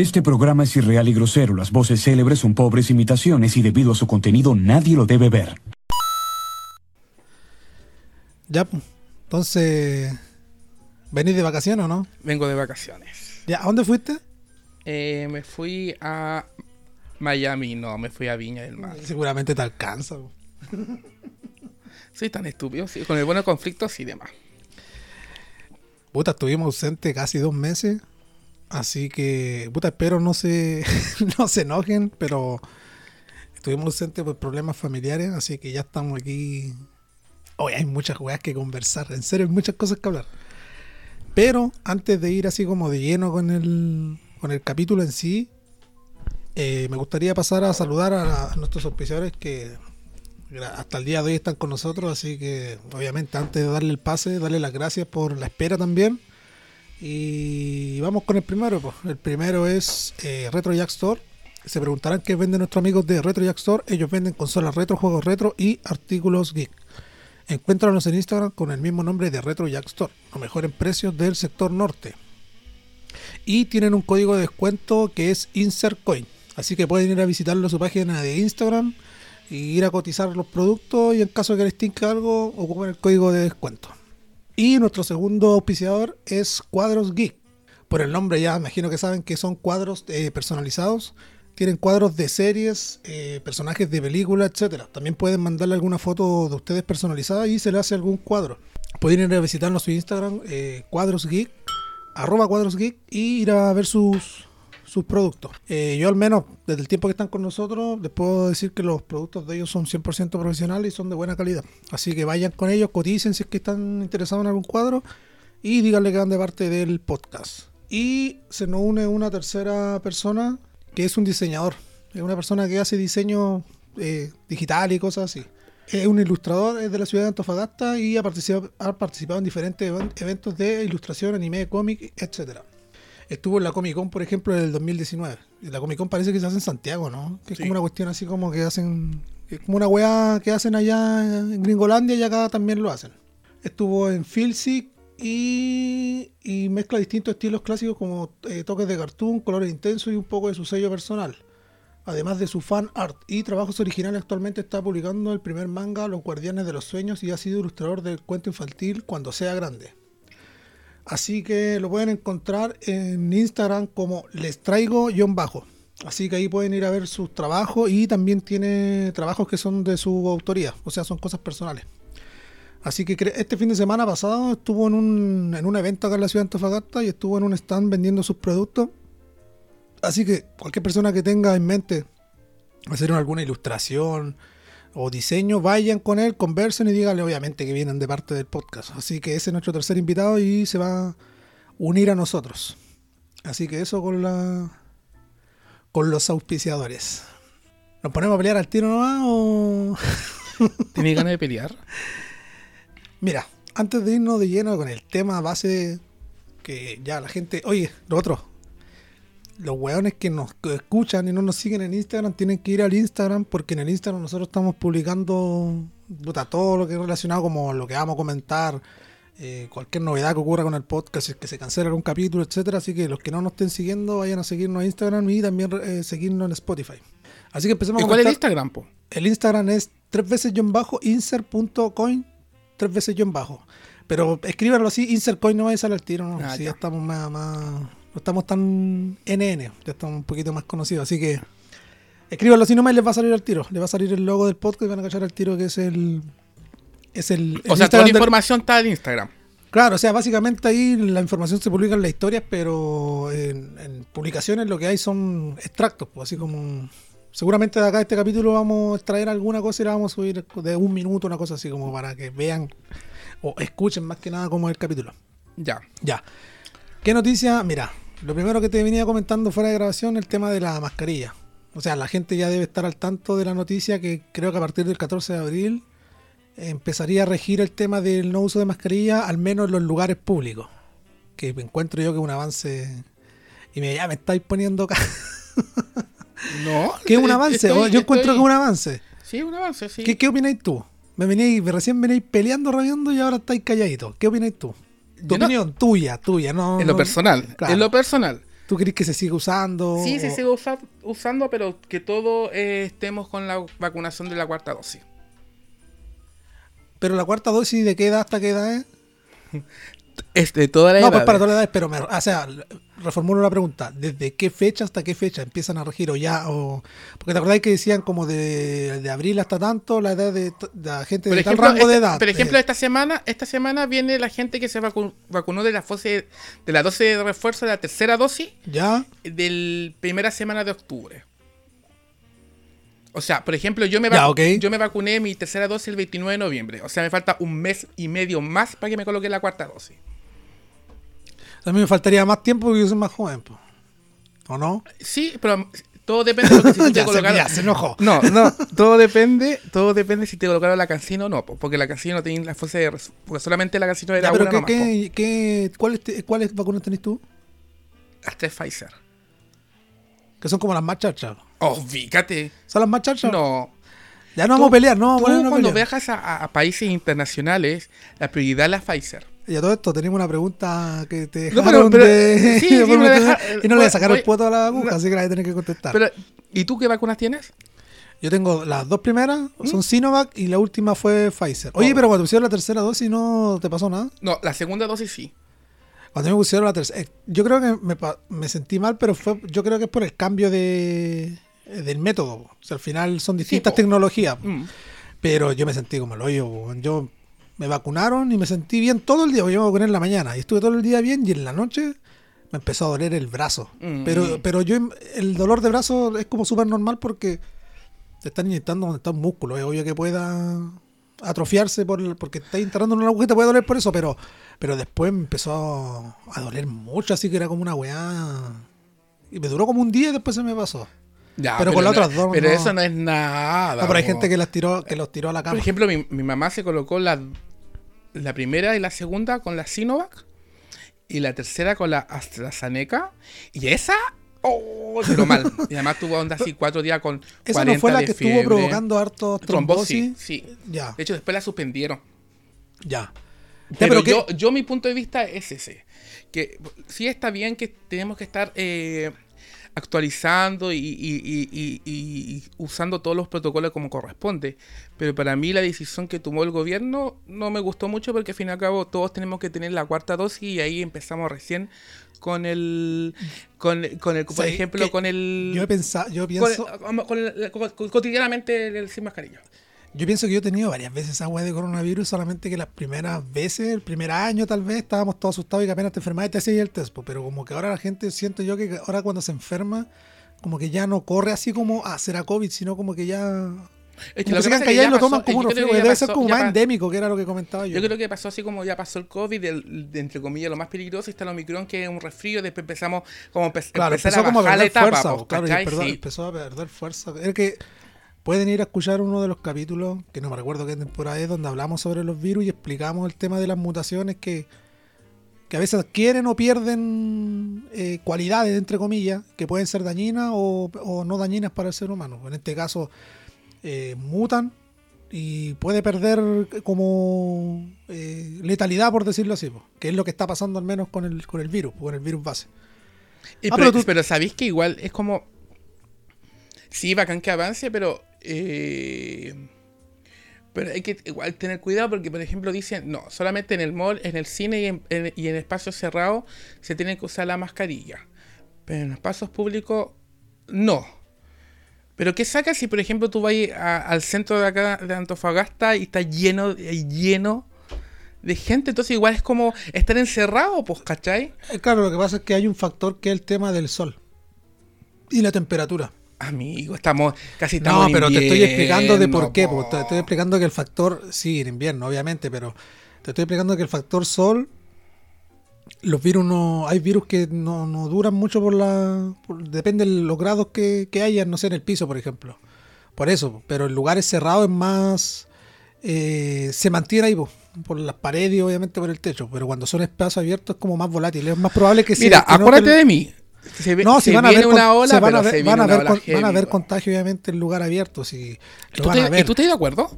Este programa es irreal y grosero. Las voces célebres son pobres imitaciones y debido a su contenido nadie lo debe ver. Ya, pues. Entonces, ¿venís de vacaciones o no? Vengo de vacaciones. Ya, ¿a dónde fuiste? Eh, me fui a Miami, no, me fui a Viña del Mar. Seguramente te alcanza. Soy tan estúpido, sí, con el bueno conflictos y demás. Puta, estuvimos ausentes casi dos meses. Así que, puta, espero no se, no se enojen, pero estuvimos ausentes por problemas familiares, así que ya estamos aquí. Hoy hay muchas weas que conversar, en serio, hay muchas cosas que hablar. Pero antes de ir así como de lleno con el, con el capítulo en sí, eh, me gustaría pasar a saludar a, a nuestros auspiciadores que hasta el día de hoy están con nosotros, así que obviamente antes de darle el pase, darle las gracias por la espera también. Y vamos con el primero. pues. El primero es eh, Retro Jack Store. Se preguntarán qué venden nuestros amigos de Retro Jack Store. Ellos venden consolas retro, juegos retro y artículos geek. Encuéntranos en Instagram con el mismo nombre de Retro Jack Store. Lo mejor en precios del sector norte. Y tienen un código de descuento que es InsertCoin. Así que pueden ir a visitarlo a su página de Instagram y ir a cotizar los productos y en caso de que les tinque algo, ocupen el código de descuento. Y nuestro segundo auspiciador es Cuadros Geek. Por el nombre ya imagino que saben que son cuadros eh, personalizados. Tienen cuadros de series, eh, personajes de películas, etcétera. También pueden mandarle alguna foto de ustedes personalizada y se le hace algún cuadro. Pueden ir a visitarnos su Instagram, eh, Cuadros Geek, arroba Cuadros Geek, y ir a ver sus, sus productos. Eh, yo al menos, desde el tiempo que están con nosotros, les puedo decir que los productos de ellos son 100% profesionales y son de buena calidad. Así que vayan con ellos, coticen si es que están interesados en algún cuadro y díganle que van parte del podcast. Y se nos une una tercera persona que es un diseñador. Es una persona que hace diseño eh, digital y cosas así. Es un ilustrador es de la ciudad de Antofagasta y ha participado, ha participado en diferentes even- eventos de ilustración, anime, cómic, etcétera. Estuvo en la Comic Con, por ejemplo, en el 2019. Y la Comic Con parece que se hace en Santiago, ¿no? Que es Sí. como una cuestión así como que hacen. Es como una weá que hacen allá en Gringolandia y acá también lo hacen. Estuvo en Filsic y, y mezcla distintos estilos clásicos como eh, toques de cartoon, colores intensos y un poco de su sello personal. Además de su fan art y trabajos originales, actualmente está publicando el primer manga Los Guardianes de los Sueños y ha sido ilustrador del cuento infantil Cuando sea grande. Así que lo pueden encontrar en Instagram como les traigo guion bajo. Así que ahí pueden ir a ver sus trabajos y también tiene trabajos que son de su autoría, o sea, son cosas personales. Así que este fin de semana pasado estuvo en un, en un evento acá en la ciudad de Antofagasta y estuvo en un stand vendiendo sus productos. Así que cualquier persona que tenga en mente hacer alguna ilustración o diseño, vayan con él, conversen y díganle obviamente que vienen de parte del podcast. Así que ese es nuestro tercer invitado y se va a unir a nosotros. Así que eso con la con los auspiciadores. ¿Nos ponemos a pelear al tiro nomás o...? ¿Tienes ganas de pelear? Mira, antes de irnos de lleno con el tema base que ya la gente... Oye, lo otro. Los weones que nos escuchan y no nos siguen en Instagram tienen que ir al Instagram porque en el Instagram nosotros estamos publicando puta, todo lo que es relacionado como lo que vamos a comentar, eh, cualquier novedad que ocurra con el podcast, si es que se cancela algún capítulo, etcétera. Así que los que no nos estén siguiendo vayan a seguirnos a Instagram y también eh, seguirnos en Spotify. Así que empecemos ¿Y a cuál es el Instagram, po? el Instagram es tres veces guion bajo insert.coin tres veces guion bajo. Pero escríbanlo así, insertcoin no va a salir al tiro, ¿no? Ah, Si ya. ya estamos más, más- no estamos tan NN, ya estamos un poquito más conocidos, así que escríbanlo así nomás y les va a salir al tiro. Les va a salir el logo del podcast y van a cachar al tiro que es el es el, el O sea, toda la del- información está en Instagram. Claro, o sea, básicamente ahí la información se publica en las historias, pero en, en publicaciones lo que hay son extractos, pues así como... Seguramente de acá de este capítulo vamos a extraer alguna cosa y la vamos a subir de un minuto, una cosa así como para que vean o escuchen más que nada cómo es el capítulo. Ya. Ya. ¿Qué noticia? Mira, lo primero que te venía comentando fuera de grabación, el tema de la mascarilla. O sea, la gente ya debe estar al tanto de la noticia que creo que a partir del 14 de abril empezaría a regir el tema del no uso de mascarilla, al menos en los lugares públicos. Que encuentro yo que es un avance. Y me, ya me estáis poniendo. No. que es un avance, estoy- yo encuentro que es un avance. Sí, un avance, sí. ¿Qué, qué opináis tú? Me veníais, recién veníais peleando, rabiando y ahora estáis calladitos. ¿Qué opináis tú? Tu no- opinión, tuya, tuya, no. En lo no- personal. Claro. En lo personal. ¿Tú crees que se sigue usando? Sí, se o- sigue usa- usando, pero que todos eh, estemos con la vacunación de la cuarta dosis. Pero la cuarta dosis, ¿de qué edad hasta qué edad es? Este, toda la No, pues para todas las edades, pero me, o sea, reformulo la pregunta. ¿Desde qué fecha hasta qué fecha empiezan a regir o ya? O, porque te acordáis que decían como de, de abril hasta tanto la edad de, la gente Por de ejemplo, tal rango de este- edad. por ejemplo, Eh, esta semana, esta semana viene la gente que se vacu- vacunó de la fase, de la dosis de refuerzo de la tercera dosis ya, del primera semana de octubre. O sea, por ejemplo, yo me, yo me vacuné mi tercera dosis el 29 de noviembre. O sea, me falta un mes y medio más para que me coloque la cuarta dosis. a mí me faltaría más tiempo porque yo soy más joven. po. ¿O no? Sí, pero todo depende de lo que si te se, colocaron- ya, se enojó. No, no, todo depende, todo depende si te colocaron la cancino o no, po, porque la cancino no tiene la fuerza de porque solamente la cancino era Ya, pero una ¿qué, qué, cuáles, ¿cuáles vacunas tenés tú? Hasta es Pfizer. Que son como las más chachas. Oh, fíjate. ¿Son las más chachas? No. Ya no vamos a pelear, no vamos Tú a ponernos a cuando pelear. viajas a, países internacionales, la prioridad es la Pfizer. Y a todo esto tenemos una pregunta que te No, dejaron pero- pero- de... sí, deja- y no le voy a sacar voy- el puesto a la aguja, no. así que la voy a tener que contestar. Pero, ¿Y tú qué vacunas tienes? Yo tengo las dos primeras, son Sinovac y la última fue Pfizer. Oye, ¿Mm? Oh. pero cuando pusieron la tercera dosis no te pasó nada. No, la segunda dosis sí. Cuando me pusieron la tercera, eh, yo creo que me, me sentí mal, pero fue, yo creo que es por el cambio de del método. O sea, al final son distintas tecnologías. Mm. Pero yo me sentí como el hoyo. po. Yo me vacunaron y me sentí bien todo el día. Yo me vacuné en la mañana y estuve todo el día bien y en la noche me empezó a doler el brazo. Mm. Pero, pero yo el dolor de brazo es como súper normal porque te están inyectando donde está un músculo. Es obvio que pueda atrofiarse por el- porque está entrando en una agujeta, puede doler por eso, pero, pero después me empezó a doler mucho, así que era como una weá. Y me duró como un día y después se me pasó. Ya, Pero con las otras dos Pero no. eso no es nada. No, pero hay gente que las tiró, que los tiró a la cama. Por ejemplo, mi, mi mamá se colocó la, la primera y la segunda con la Sinovac y la tercera con la AstraZeneca. Y esa, oh, duró mal. Y además tuvo onda así cuatro días con Esa 40 no fue la de que fiebre. estuvo provocando hartos trombosis. trombosis. Sí. Ya, De hecho, después la suspendieron. ya. Pero, ¿qué- yo, yo mi punto de vista es ese. Que sí está bien que tenemos que estar eh, actualizando y, y- y- y- y usando todos los protocolos como corresponde. Pero para mí la decisión que tomó el gobierno no me gustó mucho porque al fin y al cabo todos tenemos que tener la cuarta dosis y ahí empezamos recién con el... Con, con el, por Sí, con el... Yo he pensado, yo pienso, con el- con- con- cotidianamente el, sin mascarilla. Yo pienso que yo he tenido varias veces esa weá de coronavirus, solamente que las primeras veces, el primer año tal vez, estábamos todos asustados y que apenas te enfermabas y te hacías el test, pero como que ahora la gente, siento yo que ahora cuando se enferma, como que ya no corre así como a será COVID, sino como que ya... Es Como lo que se pasa que callados y ya lo toman como yo un creo que resfriado, ya debe ser pasó- como ya más endémico, que era lo que comentaba yo. Yo creo que pasó así como ya pasó el COVID, el- de, entre comillas, lo más peligroso, está el Omicron, que es un resfrío, después empezamos como empe- Claro, empezar empezó a como a bajar la perder etapa, fuerza, claro, perdón, Sí. empezó a perder fuerza. Es que pueden ir a escuchar uno de los capítulos, que no me recuerdo qué temporada es, donde hablamos sobre los virus y explicamos el tema de las mutaciones que, que a veces adquieren o pierden eh, cualidades, entre comillas, que pueden ser dañinas o, o no dañinas para el ser humano. En este caso, eh, mutan y puede perder como eh, letalidad, por decirlo así, que es lo que está pasando al menos con el, con el virus, con el virus base. Y Ah, pero, pero tú- pero sabéis que igual es como. Sí, bacán que avance, pero. Eh, pero hay que igual tener cuidado porque, por ejemplo, dicen, no, solamente en el mall, en el cine y en, espacios cerrados se tiene que usar la mascarilla. Pero en espacios públicos, no. Pero ¿qué saca si, por ejemplo, tú vas al centro de acá de Antofagasta y está lleno, eh, lleno de gente? Entonces igual es como estar encerrado, pues, ¿cachai? Eh, Claro, lo que pasa es que hay un factor que es el tema del sol y la temperatura. Amigo, estamos casi estamos No, en pero te estoy explicando de por qué. po. Te estoy explicando que el factor, sí, en invierno, obviamente, pero te estoy explicando que el factor sol, los virus no, hay virus que no, no duran mucho por la, por- depende de los grados que, que hayan, no sé, en el piso, por ejemplo. Por eso, pero en lugares cerrados es más, eh, se mantiene ahí, po, por las paredes y obviamente por el techo, pero cuando son espacios abiertos es como más volátil, es más probable que se- Mira, no acuérdate te- de mí. Se, ve- No, se si van a ver una ola, se van a ver, se viene van a una ver, ola con- van a heavy, ver po. contagio obviamente en lugar abierto, si ¿Y tú te- ver. ¿Y tú estás de acuerdo?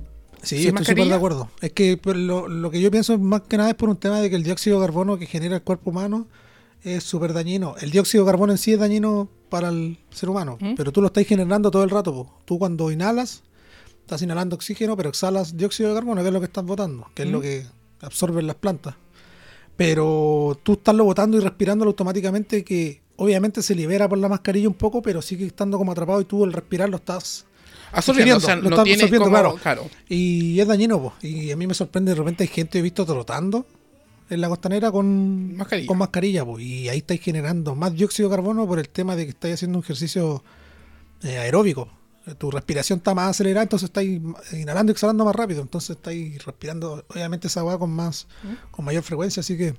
Sí, ¿Sin estoy súper de acuerdo. Es que pues, lo, lo que yo pienso más que nada es por un tema de que el dióxido de carbono que genera el cuerpo humano es súper dañino. El dióxido de carbono en sí es dañino para el ser humano, ¿Mm? pero tú lo estás generando todo el rato. po. Tú cuando inhalas, estás inhalando oxígeno, pero exhalas dióxido de carbono, que es lo que estás botando, que es ¿Mm? lo que absorben las plantas. Pero tú estás lo botando y respirándolo automáticamente, que obviamente se libera por la mascarilla un poco, pero sigue estando como atrapado y tú al respirar lo estás Absorbiendo, o sea, lo no tiene absorbiendo, como... claro. Claro. Y es dañino, po. y a mí me sorprende, de repente hay gente, he visto trotando en la costanera con Mascarilla. con mascarilla po. y ahí estáis generando más dióxido de carbono por el tema de que estáis haciendo un ejercicio eh, aeróbico. Tu respiración está más acelerada, entonces estáis inhalando y exhalando más rápido, entonces estáis respirando, obviamente, esa agua con más, con mayor frecuencia, así que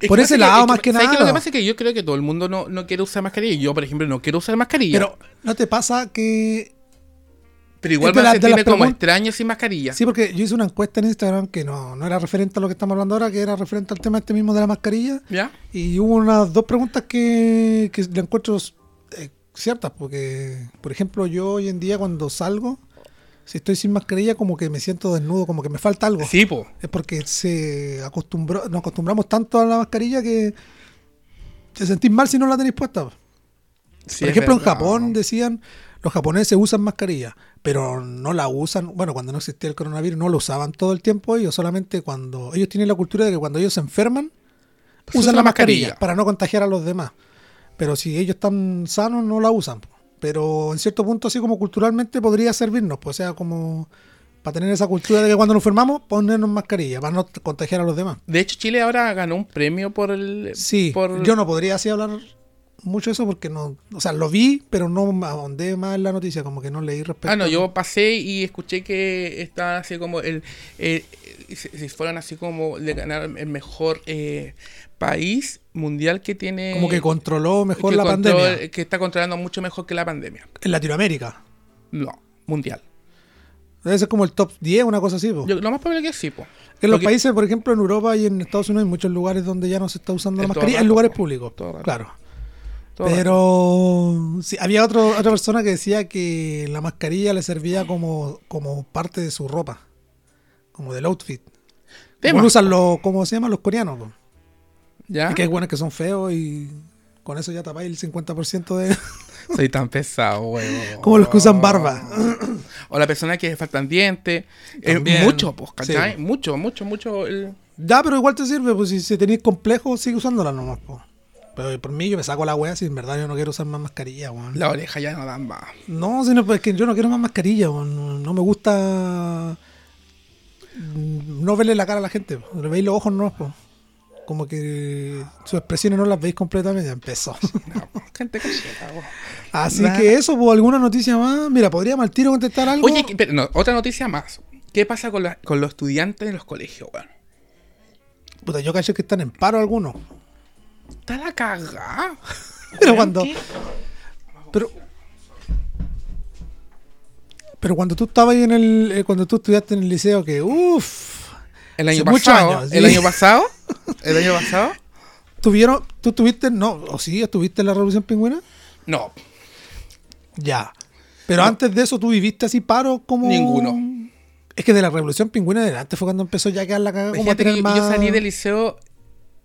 Es Por que ese lado, es más que ¿sabes qué? Lo que nada. pasa es que yo creo que todo el mundo no, no quiere usar mascarilla. Yo, por ejemplo, no quiero usar mascarilla. Pero ¿no te pasa que Pero igual me sentirme como extraño sin mascarilla. Sí, porque yo hice una encuesta en Instagram que no, no era referente a lo que estamos hablando ahora, que era referente al tema este mismo de la mascarilla. ¿Ya? Y hubo unas dos preguntas que, que le encuentro eh, ciertas, porque, por ejemplo, yo hoy en día cuando salgo, si estoy sin mascarilla, como que me siento desnudo, como que me falta algo. Sí, po. Es porque se acostumbró, nos acostumbramos tanto a la mascarilla que te sentís mal si no la tenéis puesta. Sí, Por ejemplo, en. Japón decían, los japoneses usan mascarilla, pero no la usan, bueno, cuando no existía el coronavirus no lo usaban todo el tiempo ellos, solamente cuando ellos tienen la cultura de que cuando ellos se enferman, usan usa la la mascarilla, mascarilla. para no contagiar a los demás. Pero si ellos están sanos, no la usan. Pero en cierto punto, así como culturalmente, podría servirnos, pues, o sea, como para tener esa cultura de que cuando nos enfermamos, ponernos mascarilla, para no contagiar a los demás. De hecho, Chile ahora ganó un premio por el. Sí, por- yo no podría así hablar mucho eso porque no, o sea, lo vi, pero no ahondé más en la noticia, como que no leí respecto. Ah, no, yo pasé y escuché que estaban así como el. eh, si fueran así como de ganar el mejor eh, país mundial que tiene. como que controló mejor que la control- pandemia Que está controlando mucho mejor que la pandemia. en Latinoamérica. No, mundial. Debe ser como el top 10, una cosa así. po. Yo, lo más probable que sí, po. en los porque- países, por ejemplo, en Europa y en Estados Unidos hay muchos lugares donde ya no se está usando la mascarilla, en lugares públicos. Todo. Claro. Pero sí, había otro, otra persona que decía que la mascarilla le servía como, como parte de su ropa, como del outfit. Como usan los, ¿cómo se llaman los coreanos? ¿Ya? Es que hay buenos que son feos y con eso ya tapáis el 50% de... Soy tan pesado, huevo. Como los que usan barba. O la persona que faltan dientes. Es También. mucho, pues, ¿cachai? Sí. Mucho, mucho, mucho. el- ya, pero igual te sirve, pues si, si tenéis complejo, sigue usándola nomás, po. Pero por mí yo me saco la wea si en verdad yo no quiero usar más mascarilla, weón. La oreja ya no dan más. No, sino pues, es que yo no quiero más mascarilla, weón. No, no me gusta no verle la cara a la gente. Le veis los ojos no, po. Como que sus expresiones no las veis completamente. Ya empezó. No, gente. Así Nada. que eso, pues alguna noticia más. Mira, podríamos al tiro contestar algo. Oye, pero no, otra noticia más. ¿Qué pasa con, la- con los estudiantes en los colegios, weón? Puta, yo caché que están en paro algunos. Está la cagada. Pero cuando. ¿qué? Pero. Pero cuando tú estabas ahí en el. eh, cuando tú estudiaste en el liceo, que uff. El año pasado. años, El año pasado. El año pasado. ¿Tuvieron. ¿Tú tuviste. No, o sí, estuviste en la Revolución Pingüina? No, Ya. Pero antes de eso, ¿tú viviste así paro como.? Ninguno. Es que de la Revolución Pingüina adelante fue cuando empezó ya a quedar la cagada. Como a tener más. yo salí del liceo.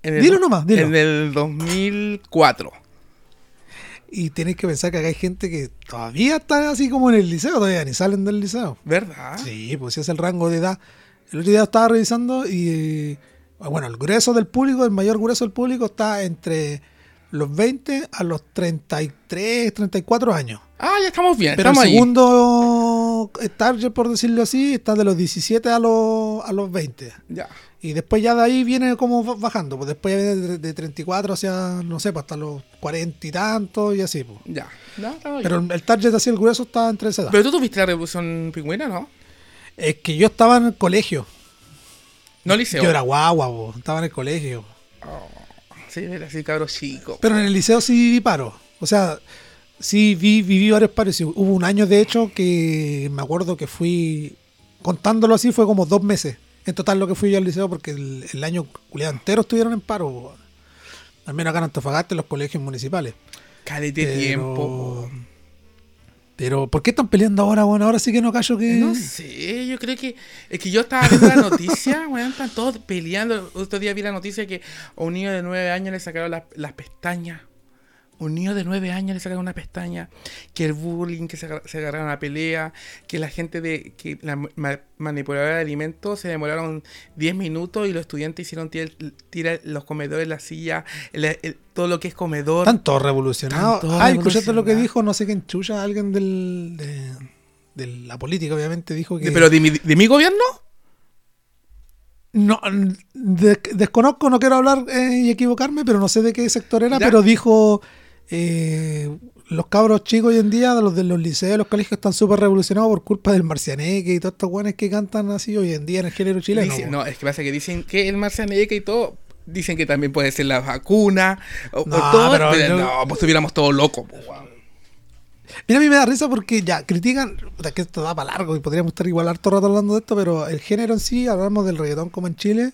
En el, Dilo nomás, dilo. En el 2004. Y tienes que pensar que acá hay gente que todavía está así como en el liceo, todavía ni salen del liceo. ¿Verdad? Sí, pues ese es el rango de edad. El otro día estaba revisando y, eh, bueno, el grueso del público, el mayor grueso del público está entre los 20 a los 33, 34 años. Ah, ya estamos bien. Pero el estamos ahí. segundo target, por decirlo así, está de los 17 a los, a los 20. Ya. Y después ya de ahí viene como ba- bajando. Pues después de, de 34 hacia, no sé, pues hasta los 40 y tantos y así. Pues. Ya. Ya, Pero el target así, el grueso está entre esa edad. Pero tú tuviste la revolución pingüina, ¿no? Es que yo estaba en el colegio. No liceo. Yo era guagua, po, estaba en el colegio. Sí, era así, cabro chico. Pero en el liceo sí viví paro. O sea, sí vi, viví varios paros. Y Hubo un año, de hecho, que me acuerdo que fui, contándolo así, fue como dos meses. En total lo que fui yo al liceo, porque el, el año culiado entero estuvieron en paro. po. Al menos acá en Antofagasta, en los colegios municipales. Calete Pero- tiempo. Pero, ¿por qué están peleando ahora? Bueno, ahora sí que no callo que... No sé, yo yo creo que. Es que yo estaba viendo la noticia, weón, están todos peleando. Otro día vi la noticia que a un niño de nueve años le sacaron las, las pestañas. Un niño de nueve años le sacaron una pestaña. Que el bullying, que se, se agarraron a la pelea. Que la gente de. que la ma- manipuladora de alimentos se demoraron 10 minutos y los estudiantes hicieron tirar, tirar los comedores, la silla, el- el- todo lo que es comedor. Están todos revolucionados. Están todos Ah, escuchaste lo que dijo, no sé quién chucha, alguien del, de, de la política, obviamente, dijo que. Pero de mi, de mi gobierno. No, de- desconozco, no quiero hablar eh, y equivocarme, pero no sé de qué sector era, Ya. pero dijo eh, los cabros chicos hoy en día, los de los liceos, los colegios están súper revolucionados por culpa del marcianeque y todos estos guanes que cantan así hoy en día en el género chileno. Dicen- no, es que pasa que dicen que el marcianeque y todo. Dicen que también puede ser la vacuna. O, todo, pero pero, no, pues estuviéramos todos locos. Mira, a mí me da risa porque ya critican, que esto da para largo y podríamos estar igual harto rato hablando de esto, pero el género en sí, hablamos del reggaetón como en Chile.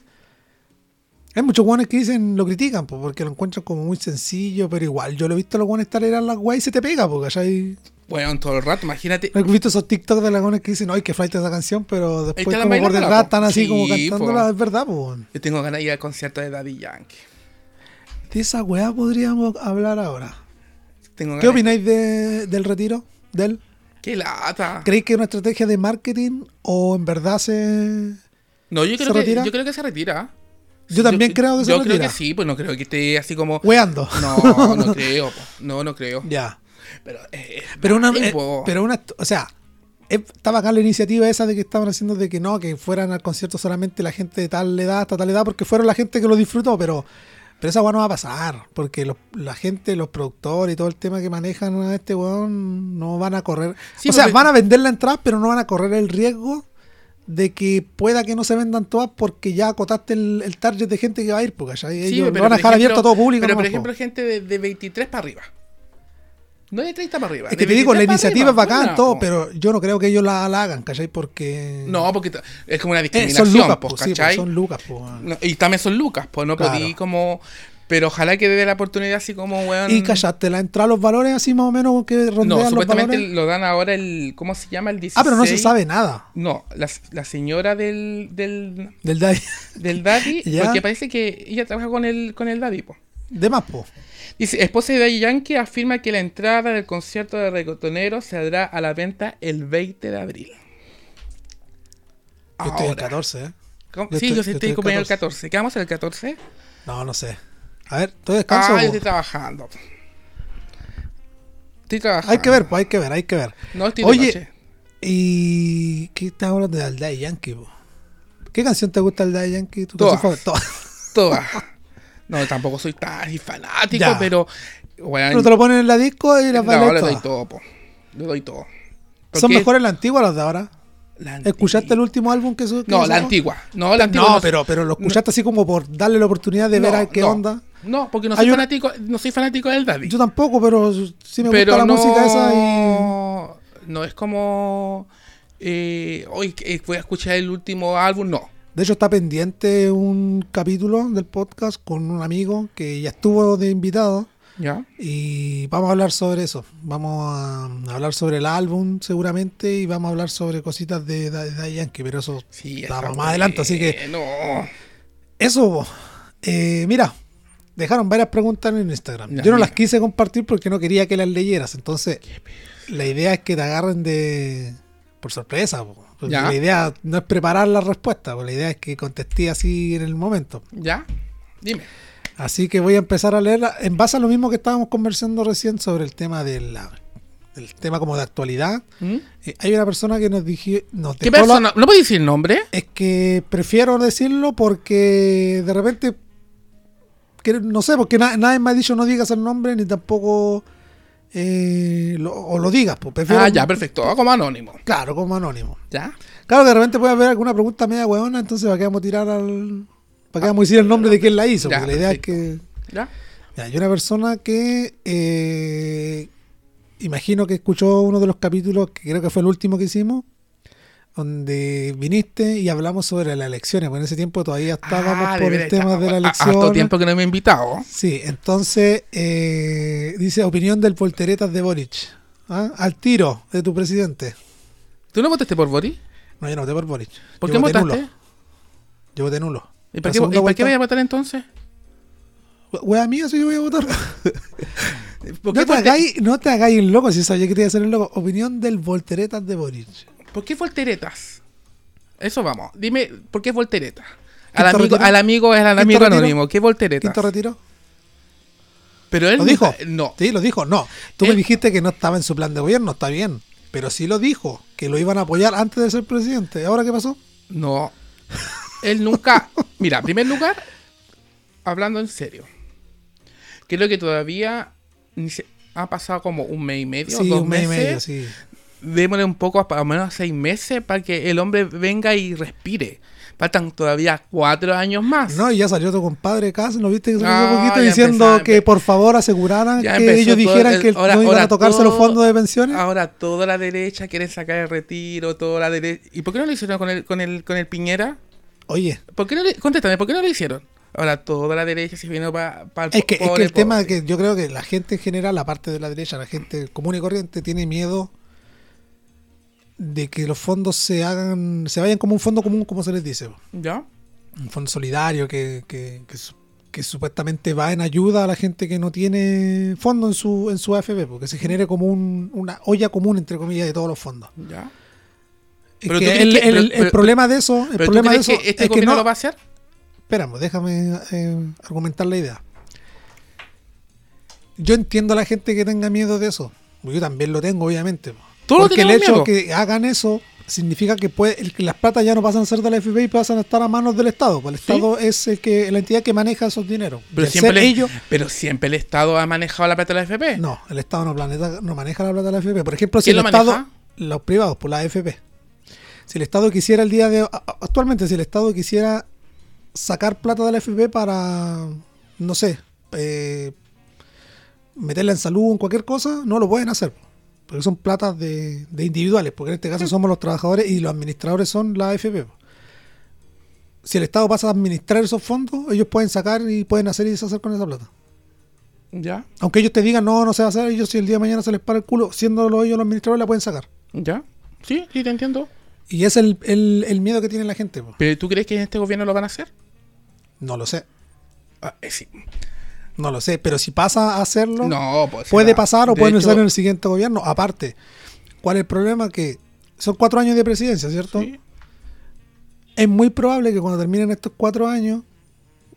Hay muchos guanes que dicen, lo critican, pues, porque lo encuentran como muy sencillo, pero igual yo lo he visto a los guanes estar las guay y se te pega, porque ¿cachai? Weón, todo el rato, imagínate. ¿No has visto esos TikTok de lagones que dicen, ay, que flight esa canción, pero después como por detrás están así Sí, como po. cantándola, es verdad, pues. Yo tengo ganas de ir al concierto de Daddy Yankee. De esa weá podríamos hablar ahora. Tengo ¿Qué opináis de, del retiro? ¿Del? Qué lata. ¿Creéis que es una estrategia de marketing o en verdad se... No, yo ¿Se creo, que, retira? yo creo que se retira. Yo también creo que se Yo retira. creo que sí, pues no creo que esté así como. Weando. No, no creo. po. No, no creo. Ya. Pero, eh, Pero una, eh, pero una, o sea, es- está bacán la iniciativa esa de que estaban haciendo de que no, que fueran al concierto solamente la gente de tal edad hasta tal edad, porque fueron la gente que lo disfrutó, pero, pero esa weá no va a pasar, porque los- la gente, los productores y todo el tema que manejan a este weón no van a correr. Sí, o sea, van a vender la entrada, pero no van a correr el riesgo de que pueda que no se vendan todas porque ya acotaste el, el target de gente que va a ir, porque ¿cachai? Sí, ellos lo van a dejar ejemplo- abierto a todo público. Pero por po. ejemplo, gente de, de 23 para arriba. No de 30 para arriba. Es que te digo, la 23 para iniciativa es bacán, todo, po. pero yo no creo que ellos la, la hagan, ¿cachai? Porque. No, porque es como una Eh, discriminación, son lucas, sí, ¿cachai? son lucas. No, y también son lucas, pues no Claro. podí como. Pero ojalá que dé la oportunidad así como, weón. Y callaste, la entrada los valores así más o menos que rondean No, los supuestamente valores. lo dan ahora el. ¿Cómo se llama? El 16. Ah, pero no se sabe nada No, la, la señora del, del, del daddy. del daddy, Ya. porque parece que ella trabaja con el, con el daddy, po. De más, po. Dice, esposa de Daddy Yankee afirma que la entrada del concierto de reggaetoneros se dará a la venta el 20 de abril. Yo estoy Ahora. 14, ¿eh? ¿Cómo? yo sí, estoy- yo sí estoy estoy como el 14. 14. ¿Qué vamos el 14? No, no sé. A ver, ¿estoy descanso? Ah, yo estoy trabajando. Estoy trabajando. Hay que ver, pues hay que ver, hay que ver. No estoy de Oye, noche. ¿y qué estás hablando del Daddy Yankee, po? ¿Qué canción te gusta Daddy Yankee? ¿Tu Todas. Todas. Todas. No, tampoco soy tan fanático, Ya. pero. Bueno, Pero te lo ponen en la disco y las no, le doy todo, po. Le doy todo. ¿Son mejores las antiguas las de ahora? ¿Escuchaste el último álbum que su- que No, la antigua. No, la antigua. No, pero, pero lo escuchaste así como por darle la oportunidad de ver a qué onda. No, porque no soy fanático, no soy fanático del Daddy. Yo tampoco, pero sí me pero gusta la no, música esa y... no es como eh, hoy que voy a escuchar el último álbum, no. De hecho está pendiente un capítulo del podcast con un amigo que ya estuvo de invitado ¿Ya? y vamos a hablar sobre eso. Vamos a hablar sobre el álbum seguramente y vamos a hablar sobre cositas de de Daddy Yankee, pero eso Sí, está más adelante, así que bueno. eso, eh, mira, dejaron varias preguntas en Instagram. Ya, Yo no mira. las quise compartir porque no quería que las leyeras. Entonces, la idea es que te agarren de por sorpresa. po. Ya. la idea no es preparar la respuesta, po. la idea es que contesté así en el momento. ¿Ya? Dime. Así que voy a empezar a leerla en base a lo mismo que estábamos conversando recién sobre el tema de la- del tema como de actualidad. ¿Mm? Eh, hay una persona que nos dije, nos ¿Qué la- persona? ¿No puedo decir el nombre? es que prefiero decirlo porque de repente que no sé, porque na- nadie me ha dicho no digas el nombre ni tampoco eh, lo- o lo digas, pues prefiero Ah, ya, perfecto. Como anónimo. Claro, como anónimo. ¿Ya? Claro que de repente puede haber alguna pregunta media huevona, entonces para qué vamos a tirar al para qué vamos a decir el nombre de quién la hizo, Ya, porque la idea es que ¿Ya? ya, hay una persona que eh, imagino que escuchó uno de los capítulos que creo que fue el último que hicimos, donde viniste y hablamos sobre las elecciones, porque en ese tiempo todavía estábamos Ah, por el tema de la elección. Harto tiempo que no me he invitado. Sí, entonces eh, dice opinión del Volteretas de Boric. ¿ah? Al tiro de tu presidente. ¿Tú no votaste por Boris? No, yo no voté por Boric. ¿Por Yo qué votaste? nulo. Yo voté nulo. ¿Y para qué, y para qué vaya a votar entonces? Wea mía, si yo voy a votar. ¿Por no, te hagáis, no te hagáis el loco si sabía que te iba a hacer el loco. Opinión del volteretas de Boric. ¿Por qué volteretas? Eso vamos. Dime, ¿por qué volteretas? Al ¿Quinto amigo, al amigo es al ¿Quinto amigo anónimo. ¿Qué volteretas? ¿Quinto retiro? Pero él ¿Lo dijo? No. Sí, lo dijo. No, tú Él- me dijiste que no estaba en su plan de gobierno, está bien. Pero sí lo dijo, que lo iban a apoyar antes de ser presidente. ¿Ahora qué pasó? No. Él nunca. Mira, en primer lugar, hablando en serio. Creo que todavía ni se- ha pasado como un mes y medio, Sí, dos un mes y meses. medio, sí. Démosle un poco, por lo menos seis meses, para que el hombre venga y respire. Faltan todavía cuatro años más. No, y ya salió tu compadre Cas, ¿no viste que salió No, hace poquito diciendo empezaba- que por favor aseguraran que ellos dijeran el- que ahora- no iban ahora a tocarse los fondos de pensiones? Ahora toda la derecha quiere sacar el retiro, toda la derecha. ¿Y por qué no lo hicieron con el, con el, con el Piñera? Oye, ¿Por qué no le, contéstame, ¿por qué no lo hicieron? Ahora toda la derecha se vino para el es que, es que pobre el tema pobre. que yo creo que la gente en general, aparte de la derecha, la gente común y corriente tiene miedo de que los fondos se hagan, se vayan como un fondo común, como se les dice. ¿Ya? un fondo solidario que, que, que su- que supuestamente va en ayuda a la gente que no tiene fondo en su en su AFP, porque se genere como un- una olla común entre comillas de todos los fondos. ¿Ya? Es Pero que tú crees el, que- el- pero- el pero- problema de eso, el ¿Pero tú problema de eso que este es que gobierno no. lo va a hacer? Espérame, déjame eh, argumentar la idea. Yo entiendo a la gente que tenga miedo de eso. Yo también lo tengo, obviamente. Porque el hecho miedo. que hagan eso significa que, puede, que las platas ya no pasan a ser de la FP y pasan a estar a manos del Estado. Pues el Sí. Estado es el que, la entidad que maneja esos dineros. Pero siempre, ser le- ellos, pero siempre el Estado ha manejado la plata de la FP. no, el Estado no, planeta, no maneja la plata de la FP. Por ejemplo, si ¿Quién el lo Estado, maneja? los privados, por la FP. Si el Estado quisiera el día de actualmente, si el Estado quisiera sacar plata de la FP para, no sé, eh, meterla en salud o en cualquier cosa, no lo pueden hacer. Porque son platas de, de individuales, porque en este caso somos los trabajadores y los administradores son la AFP. Si el Estado pasa a administrar esos fondos, ellos pueden sacar y pueden hacer y deshacer con esa plata. ¿Ya? Aunque ellos te digan, no, no se va a hacer, ellos si el día de mañana se les para el culo, siendo los- ellos los administradores, la pueden sacar. ¿Ya? Sí, sí, te entiendo. Y ese es el, el- el miedo que tiene la gente. po. ¿Pero tú crees que en este gobierno lo van a hacer? No lo sé, Ah, eh, sí. No lo sé, pero si pasa a hacerlo, No, pues. puede será. pasar o De puede ser en el siguiente gobierno. Aparte, ¿cuál es el problema? Que son cuatro años de presidencia, ¿cierto? sí. Es muy probable que cuando terminen estos cuatro años,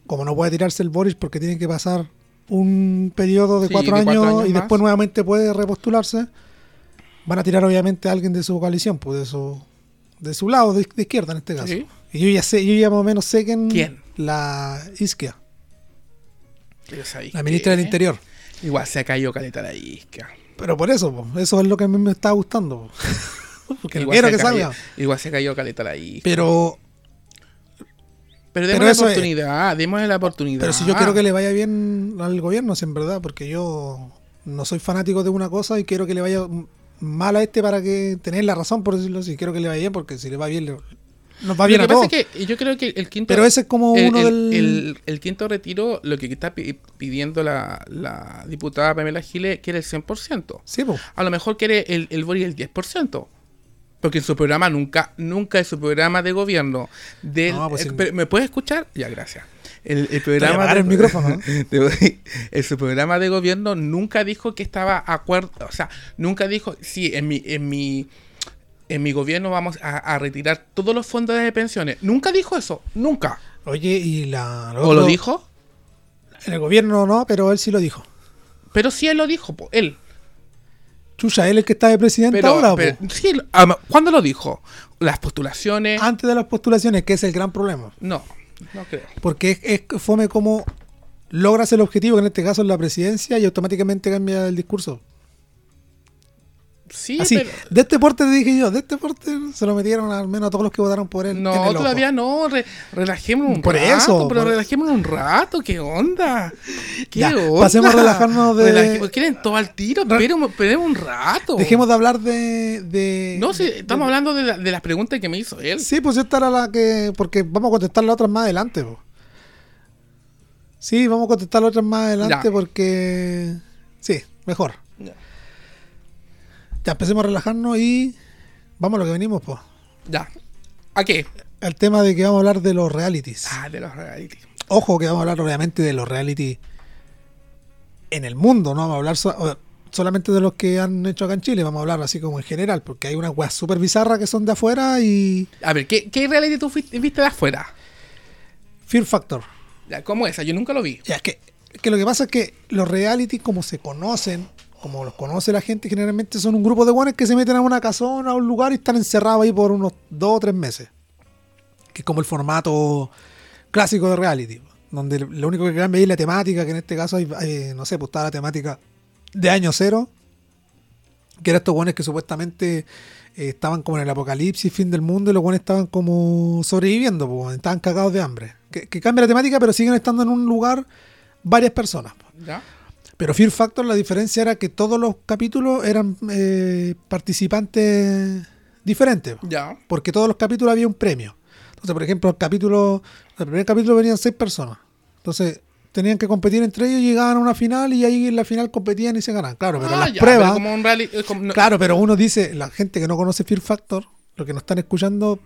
como no puede tirarse el Boris porque tiene que pasar un periodo de Sí, cuatro, de años, cuatro años y más. después nuevamente puede repostularse, van a tirar obviamente a alguien de su coalición, pues de su, de su lado, de, de izquierda en este caso. Sí. Y yo ya sé, yo ya más o menos sé quién. ¿Quién? La Isquia, la ministra del Interior. Igual se ha caído caleta la isca. Pero por eso, po, eso es lo que a mí me está gustando. Porque Igual quiero que salga. Igual se ha caído caleta la isca. Pero, Pero la es- oportunidad, démosle la oportunidad. pero si yo quiero que le vaya bien al gobierno, si en verdad, porque yo no soy fanático de una cosa y quiero que le vaya mal a este para que tener la razón, por decirlo así. Quiero que le vaya bien, porque si le va bien, le- nos va Lo bien que a pasa todos. es que yo creo que el quinto. Pero ese es como el, uno el- del. el- el quinto retiro, lo que está pi- pidiendo la, la diputada Pamela Giles, quiere el 100%. Sí, po. A lo mejor quiere el, el Boris el 10%. Porque en su programa nunca, nunca en su programa de gobierno del... No, pues eh, ¿Me puedes escuchar? Ya, gracias. El, el programa de- el micrófono, ¿no? de- en su programa de gobierno nunca dijo que estaba acuerdo, o sea, nunca dijo, sí, en mi, en mi, en mi gobierno vamos a, a retirar todos los fondos de pensiones. Nunca dijo eso, nunca. Oye, y la. ¿O lo dijo? En el gobierno no, pero él sí lo dijo. Pero sí él lo dijo, po, él. Chucha, él es el que está de presidente Pero, ahora, pero- sí, ¿cuándo lo dijo? Las postulaciones. Antes de las postulaciones, que es el gran problema. No, no creo. Porque es, es fome como logras el objetivo, que en este caso es la presidencia, y automáticamente cambia el discurso. Sí, Así, pero- de este porte te dije yo, de este porte se lo metieron al menos a todos los que votaron por él. No, todavía no. Re, relajémonos un Por rato. eso, pero por- relajémonos un rato. ¿Qué onda? ¿Qué Ya, onda? pasemos a relajarnos de- Relajemos- Quieren todo al tiro. Re- esperemos un rato. Dejemos de hablar de. de No, sí, de- estamos hablando de, la- de las preguntas que me hizo él. Sí, pues esta era la que. Porque vamos a contestar las otras más adelante. po. Sí, vamos a contestar las otras más adelante Ya. porque. Sí, mejor. Ya. Ya empecemos a relajarnos y. Vamos a lo que venimos, pues. Ya. ¿A qué? al tema de que vamos a hablar de los realities. Ah, de los reality. Ojo que vamos a hablar obviamente de los reality en el mundo, no vamos a hablar so- solamente de los que han hecho acá en Chile, vamos a hablar así como en general, porque hay unas weas súper bizarras que son de afuera y A ver, ¿qué, qué reality tú viste de afuera? Fear Factor. Ya, ¿Cómo esa? Yo nunca lo vi. Ya, es que, que lo que pasa es que los reality, como se conocen, como los conoce la gente, generalmente son un grupo de guanes que se meten a una casona, a un lugar y están encerrados ahí por unos dos o tres meses. Que es como el formato clásico de reality, donde lo único que cambia es la temática, que en este caso hay, no sé, pues está la temática de año cero, que eran estos guanes que supuestamente eh, estaban como en el apocalipsis, fin del mundo, y los guanes estaban como sobreviviendo, pues, estaban cagados de hambre. Que, que cambia la temática, pero siguen estando en un lugar varias personas. ¿Ya? Pero Fear Factor, la diferencia era que todos los capítulos eran eh, participantes diferentes, Ya. porque todos los capítulos había un premio. Entonces, por ejemplo, el capítulo, el primer capítulo venían seis personas. Entonces, tenían que competir entre ellos, llegaban a una final y ahí en la final competían y se ganan. Claro, pero Ah, las ya, pruebas. pero como un reality. eh, como- no- Claro, pero uno dice, la gente que no conoce Fear Factor, lo que nos están escuchando,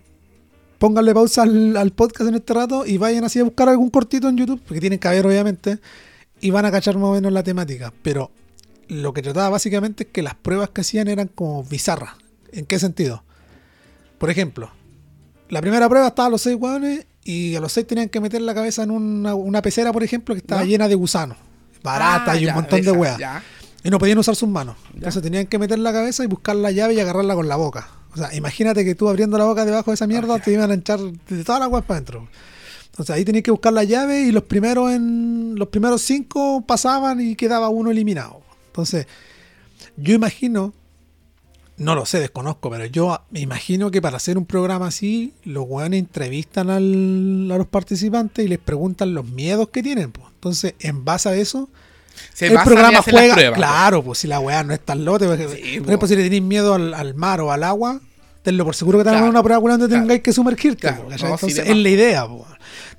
pónganle pausa al, al podcast en este rato y vayan así a buscar algún cortito en YouTube, porque tienen que haber obviamente, y van a cachar más o menos la temática. Pero lo que trataba básicamente es que las pruebas que hacían eran como bizarras. ¿En qué sentido? Por ejemplo, la primera prueba estaban los seis hueones y a los seis tenían que meter la cabeza en una, una pecera, por ejemplo, que estaba ¿Ya? llena de gusanos, baratas Ah, y un ya, montón de hueas. Ya. Y no podían usar sus manos. Entonces tenían que meter la cabeza y buscar la llave y agarrarla con la boca. O sea, imagínate que tú abriendo la boca debajo de esa mierda Ah, te iban a echar de todas las weas para adentro. Entonces ahí tenías que buscar la llave y los primeros en los primeros cinco pasaban y quedaba uno eliminado. Entonces, yo imagino, no lo sé, desconozco, pero yo me imagino que para hacer un programa así, los weones entrevistan al- a los participantes y les preguntan los miedos que tienen. pues. Entonces, en base a eso, Se el programa juega. pruebas, claro, pues si la weá no es tan lote. porque, Sí, por po. ejemplo, si le tenéis miedo al, al mar o al agua, tenlo por seguro que te van a Claro, una prueba claro. tengáis que sumergirte. Claro, Entonces, es la idea. po.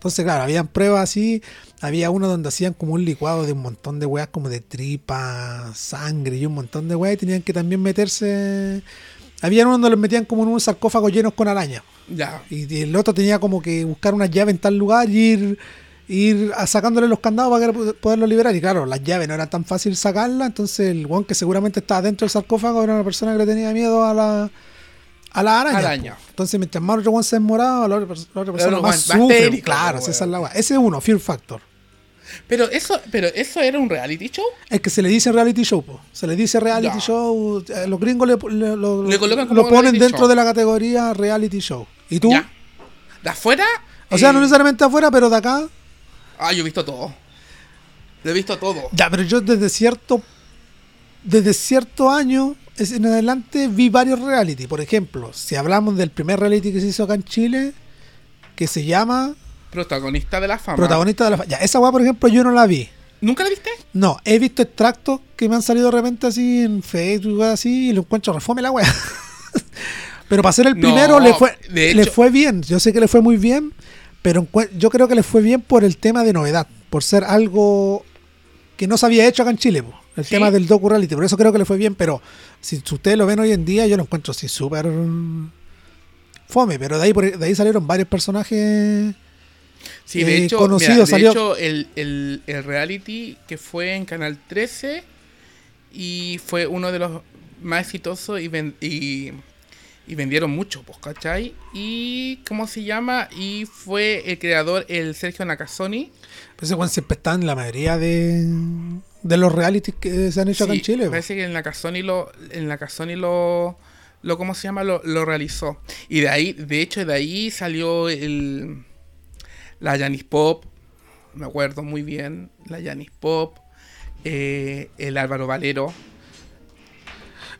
Entonces, claro, habían pruebas así. Había uno donde hacían como un licuado de un montón de weas, como de tripa, sangre y un montón de weas. Y tenían que también meterse. Había uno donde los metían como en un sarcófago llenos con arañas. Ya. Y y el otro tenía como que buscar una llave en tal lugar y ir, ir a- sacándole los candados para poderlo liberar. Y claro, las llaves no era tan fácil sacarlas, entonces el guan que seguramente estaba dentro del sarcófago era una persona que le tenía miedo a la a la araña. Araña. po. Entonces, mientras más otro se demoraba, la otra, la otra persona más sufre. claro, esa es la. Ese es uno, Fear Factor. Pero eso, pero eso era un reality show. Es que se le dice reality show, po. se le dice reality Ya. show. eh, Los gringos le, le- lo, Le ponen dentro show. de la categoría reality show. ¿Y tú? Ya. De afuera. O sea, eh, no necesariamente afuera, pero de acá. Ah, yo he visto todo. Lo he visto todo. Ya, pero yo desde cierto. Desde cierto año en adelante vi varios reality. Por ejemplo, si hablamos del primer reality que se hizo acá en Chile, que se llama Protagonista de la fama. Protagonista de la. fa- Ya, esa weá, por ejemplo, yo no la vi. ¿Nunca la viste? No, he visto extractos que me han salido de repente así en Facebook así y lo encuentro refome la weá. pero para ser el No, primero le fue de le hecho- fue bien. Yo sé que le fue muy bien, pero yo creo que le fue bien por el tema de novedad, por ser algo que no se había hecho acá en Chile, po, el Sí. tema del docu reality. Por eso creo que le fue bien, pero si ustedes lo ven hoy en día, yo lo encuentro así súper fome. Pero de ahí, por- de ahí salieron varios personajes. Sí, de Eh, hecho, conocido, mira, de salió- hecho el, el- el reality que fue en Canal 13 y fue uno de los más exitosos y, ven- y, y vendieron mucho, pues, ¿cachai? Y, ¿cómo se llama? Y fue el creador, el Sergio Nakasoni. Pues ese weón siempre está en la mayoría de, de los realities que se han hecho acá en Chile. Parece que en la Casoni lo, en la Casoni lo, lo, ¿cómo se llama? Lo, lo realizó. Y de ahí, de hecho, de ahí salió el, la Janis Pop, me acuerdo muy bien, la Janis Pop, eh, el Álvaro Valero.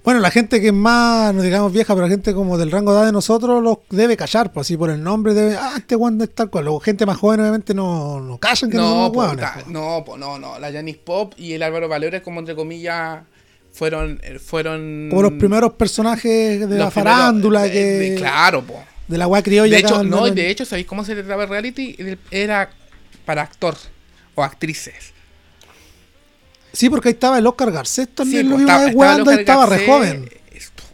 Bueno, la gente que es más, no digamos vieja, pero la gente como del rango de edad de nosotros los debe callar, pues así por el nombre debe, ah, este weón es tal cual. Luego gente más joven obviamente no, no callan que no, No, po, ta- no, po, no, no, la Janis Pop y el Álvaro Valero es como entre comillas fueron, eh, fueron Como los primeros personajes de los la primeros, farándula, eh, que, de- claro, po. de la weá criolla. De hecho, no, de hecho, ¿sabéis cómo se trataba el reality? Era para actor o actrices. Sí, porque ahí estaba el Oscar Garcés también Sí, lo pues, iba estaba- estaba ahí re joven.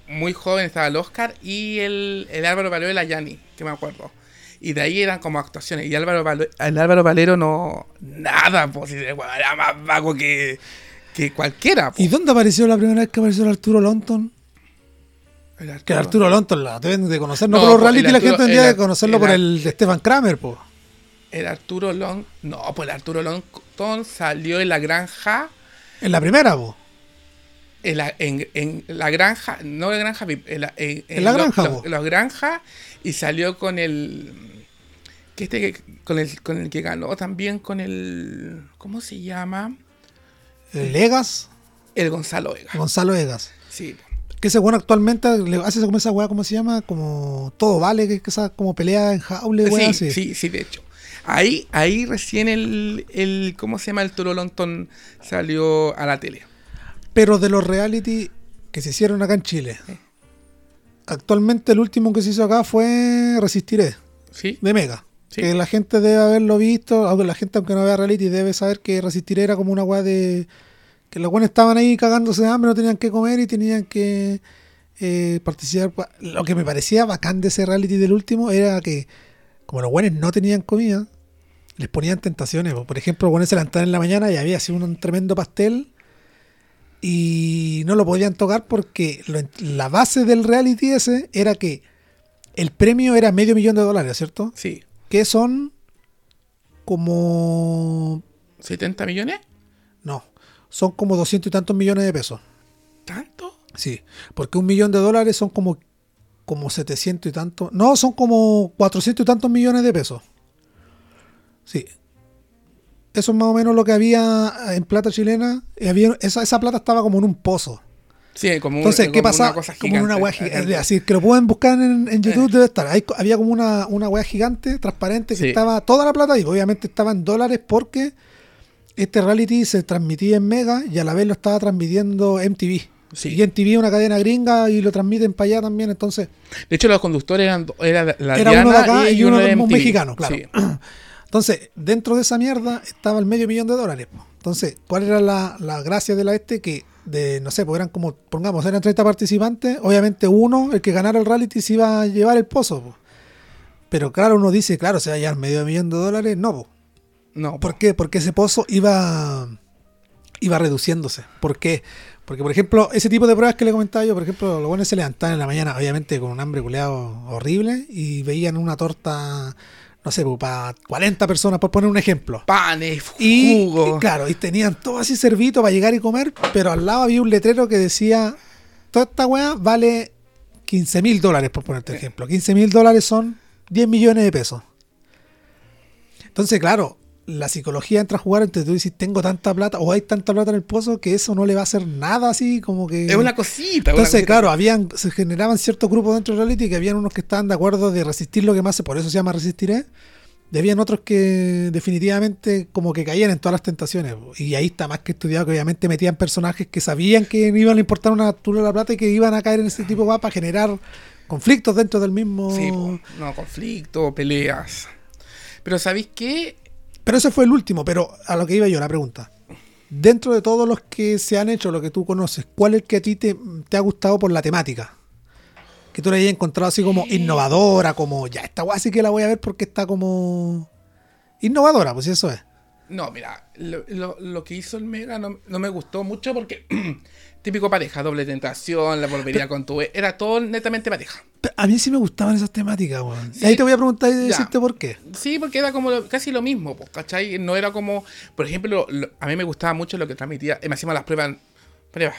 Muy joven, estaba el Oscar y el, el Álvaro Valero y la Yani, que me acuerdo. Y de ahí eran como actuaciones. Y Álvaro Valero, el Álvaro Valero no. Nada, pues era más vago que, que cualquiera. ¿Y dónde apareció la primera vez que apareció el Arturo Lonton? El Arturo. Que el Arturo Lonton la deben de conocer, no, por los reality, la gente tendría de conocerlo por el de Stefan Kramer, pues. El Arturo Long. No, pues el Arturo Lonton salió en la granja. En la primera, pues. En la, en, la granja, no en la granja, en la, en, la granja, los, los, granja y salió con el que este con el con el que ganó también con el ¿cómo se llama? ¿El Egas? El Gonzalo Egas. Gonzalo Egas. Sí. Que ese bueno actualmente le hace como esa weá, ¿cómo se llama? Como todo vale, que esa como pelea en jaule, weá, sí, sí, sí, de hecho. Ahí, ahí recién el, el ¿cómo se llama? El Toro Lonton salió a la tele. Pero de los reality que se hicieron acá en Chile. Actualmente el último que se hizo acá fue Resistiré. Sí. De Mega. Que la gente debe haberlo visto, aunque la gente aunque no vea reality debe saber que Resistiré era como una weá de... Que los buenos estaban ahí cagándose de hambre, no tenían que comer y tenían que eh, participar. Lo que me parecía bacán de ese reality del último era que como los buenos no tenían comida, les ponían tentaciones. Por ejemplo, los buenos se levantaban en la mañana y había así un tremendo pastel y no lo podían tocar porque la base del reality ese era que el premio era medio millón de dólares, ¿cierto? Sí. Que son como... ¿70 millones? No, son como 200 y tantos millones de pesos. ¿Tanto? Sí, porque un millón de dólares son como, como 700 y tantos... No, son como 400 y tantos millones de pesos. Sí, eso es más o menos lo que había en plata chilena. Había, esa, esa plata estaba como en un pozo. Sí, como Entonces, ¿qué pasa? como una hueá gigante. Así que lo pueden buscar en, YouTube, debe estar. había como una, una hueá gigante, transparente, que estaba toda la plata y obviamente estaba en dólares porque este reality se transmitía en Mega y a la vez lo estaba transmitiendo MTV. Sí. Y MTV es una cadena gringa y lo transmiten para allá también, entonces... De hecho, los conductores eran era, la era uno de acá y, uno, de mexicano, claro. Entonces, dentro de esa mierda estaba el medio millón de dólares. Entonces, ¿cuál era la, gracia de la este? Que de, no sé, pues eran como, pongamos, eran 30 participantes, obviamente uno, el que ganara el reality, se iba a llevar el pozo. Pero claro, uno dice, claro, se va a llevar medio millón de dólares. No, no. ¿Por qué? Porque ese pozo iba, iba reduciéndose. ¿Por qué? Porque, por ejemplo, ese tipo de pruebas que le comentaba yo, por ejemplo, los buenos se levantaban en la mañana, obviamente con un hambre culeado horrible, y veían una torta no sé, pues, para 40 personas, por poner un ejemplo. Panes, jugo. Y, claro, y tenían todo así servido para llegar y comer, pero al lado había un letrero que decía, toda esta weá vale 15 mil dólares, por ponerte ejemplo. 15 mil dólares son 10 millones de pesos. Entonces, claro, la psicología entra a jugar entre tú dices, tengo tanta plata o hay tanta plata en el pozo que eso no le va a hacer nada así como que... Es una cosita. Entonces, claro, habían, se generaban ciertos grupos dentro del reality que habían unos que estaban de acuerdo de resistir lo que más, por eso se llama Resistiré, y habían otros que definitivamente como que caían en todas las tentaciones. Y ahí está más que estudiado que obviamente metían personajes que sabían que iban a importar una altura de la plata y que iban a caer en ese tipo de para generar conflictos dentro del mismo... Sí, no, conflictos, peleas. Pero ¿sabéis qué? Pero ese fue el último, pero a lo que iba yo, la pregunta. Dentro de todos los que se han hecho, lo que tú conoces, ¿cuál es el que a ti te, ha gustado por la temática? Que tú le hayas encontrado así como innovadora, como ya, esta guay sí que la voy a ver porque está como innovadora, pues eso es. No, mira, lo, que hizo el Mega no me gustó mucho porque típico pareja, doble tentación, la volvería con tu... Era todo netamente pareja. A mí sí me gustaban esas temáticas, weón. ahí te voy a preguntar y decirte por qué. Sí, porque era como casi lo mismo, ¿cachai? No era como... Por ejemplo, a mí me gustaba mucho lo que transmitía... Me hacíamos las pruebas... Pruebas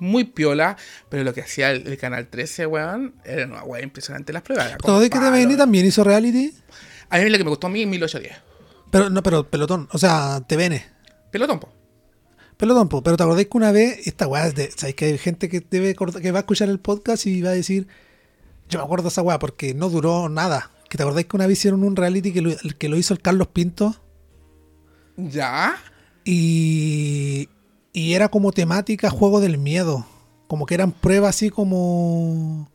muy piola, pero lo que hacía el, Canal 13, weón, era una weón impresionante las pruebas. ¿Todo de que TVN también hizo reality? A mí lo que me gustó a mí es 1810. Pero, no, pero pelotón, o sea, TVN. Pelotón, po. Pelotón, pero te acordás que una vez, esta weá es de. ¿Sabes que hay gente que debe que va a escuchar el podcast y va a decir. Yo me acuerdo de esa weá porque no duró nada. Que te acordás que una vez hicieron un reality que lo, que lo hizo el Carlos Pinto. ¿Ya? Y. Y era como temática juego del miedo. Como que eran pruebas así como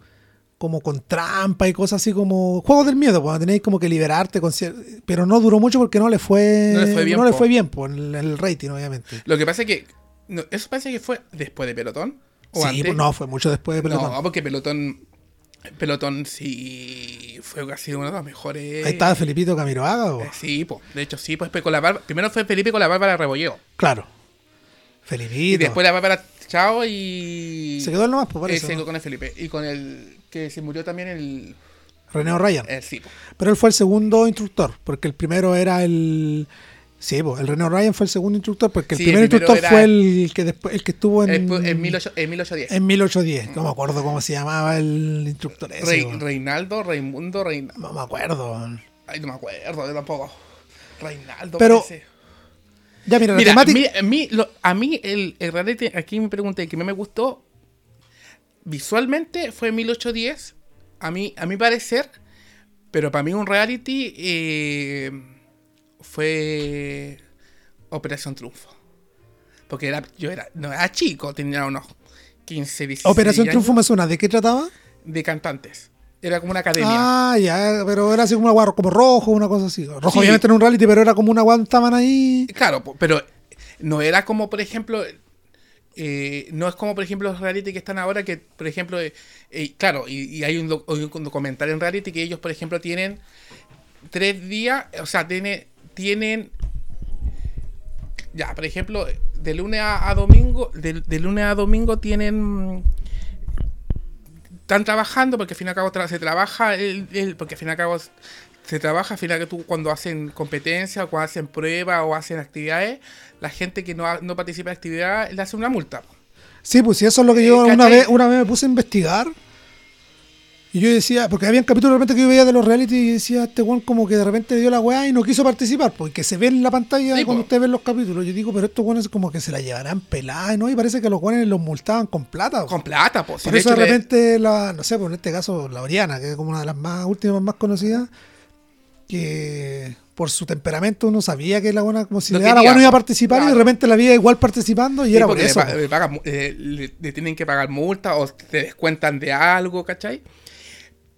como con trampa y cosas así como juegos del miedo, cuando tenéis como que liberarte, con pero no duró mucho porque no le fue no le fue bien, no por el, rating, obviamente. Lo que pasa es que eso parece que fue después de Pelotón. ¿O Sí, antes? pues no, fue mucho después de Pelotón. No, porque Pelotón. Pelotón sí fue casi uno de los mejores. Ahí estaba Felipito Camiroaga, o- Eh, Sí, pues, de hecho sí, pues con la barba- primero fue Felipe con la Bárbara Rebolleo. Claro. Felipito. Y después la Bárbara Chao y. Se quedó él nomás, pues por eh, eso. con el Felipe. Y con el. Que se murió también el. René O'Ryan. el sí. Pero él fue el segundo instructor, porque el primero era el. Sí, pues, el René O'Ryan fue el segundo instructor, porque el Sí, primer el instructor fue el que después el que estuvo en, En, en, 18- en 1810. en 1810. No me acuerdo cómo se llamaba el instructor ese. Rey-. Reinaldo, Raimundo, Reinaldo. No me acuerdo. Ay, no me acuerdo, yo tampoco. Reinaldo, Pero- parece. Ya, mira, la Mira, temática. mira, a mí, lo- a mí el, el reality, aquí me pregunté que me gustó visualmente fue 1810, a mí, a mi parecer, pero para mí un reality eh, fue Operación Triunfo. Porque era, yo era, no era chico, tenía unos 15, 16 Operación años Triunfo me suena. ¿De qué trataba? de cantantes. Era como una academia. Ah, ya, pero era así como una como rojo, una cosa así. Rojo, Sí. obviamente en un reality, pero era como una guan estaban ahí. Claro, pero no era como, por ejemplo, eh, no es como, por ejemplo, los reality que están ahora, que, por ejemplo, eh, eh, claro, y, hay un, documental en reality que ellos, por ejemplo, tienen tres días, o sea, tiene, tienen, ya, por ejemplo, de lunes a, domingo, de, lunes a domingo tienen... Están trabajando porque al fin y al cabo se trabaja, el, el- porque al fin y al cabo se trabaja, al final que tú cuando hacen competencia, o cuando hacen pruebas o hacen actividades, la gente que no, ha- no participa en actividad le hace una multa. Sí, pues sí, eso es lo que yo Eh, una vez, una vez me puse a investigar. Y yo decía, porque había capítulos de repente que yo veía de los reality y decía, este weón como que de repente dio la weá y no quiso participar, porque se ve en la pantalla Sí, cuando po. usted ve los capítulos. Yo digo, pero estos weones como que se la llevarán pelada, ¿no? Y parece que los weones los multaban con plata. po. Con plata, pues. Por eso de repente, la, no sé, por en este caso, la Oriana, que es como una de las más últimas más conocidas, que por su temperamento uno sabía que la buena, como si No le daba la buena iba a participar y de repente la veía igual participando y era por eso. le pagan eh, le- le tienen que pagar multa o te descuentan de algo, ¿cachai?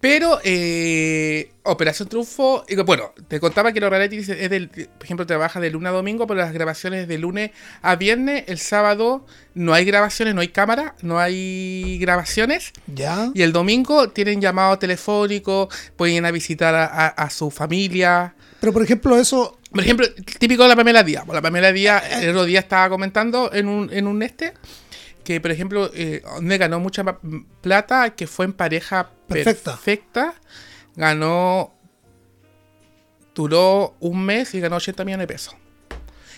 Pero eh, Operación Triunfo, bueno, te contaba que los reality es del, por ejemplo, trabaja de lunes a domingo, pero las grabaciones de lunes a viernes, el sábado no hay grabaciones, no hay cámara, no hay grabaciones. Ya. Y el domingo tienen llamado telefónico, pueden ir a visitar a, a- a su familia. Pero por ejemplo, eso, Por ejemplo, típico de la Pamela Díaz. La Pamela Díaz el otro día estaba comentando en un, en un este que, por ejemplo, eh, donde ganó mucha plata, que fue en pareja Perfecta. perfecta, ganó, duró un mes y ganó 80 millones de pesos.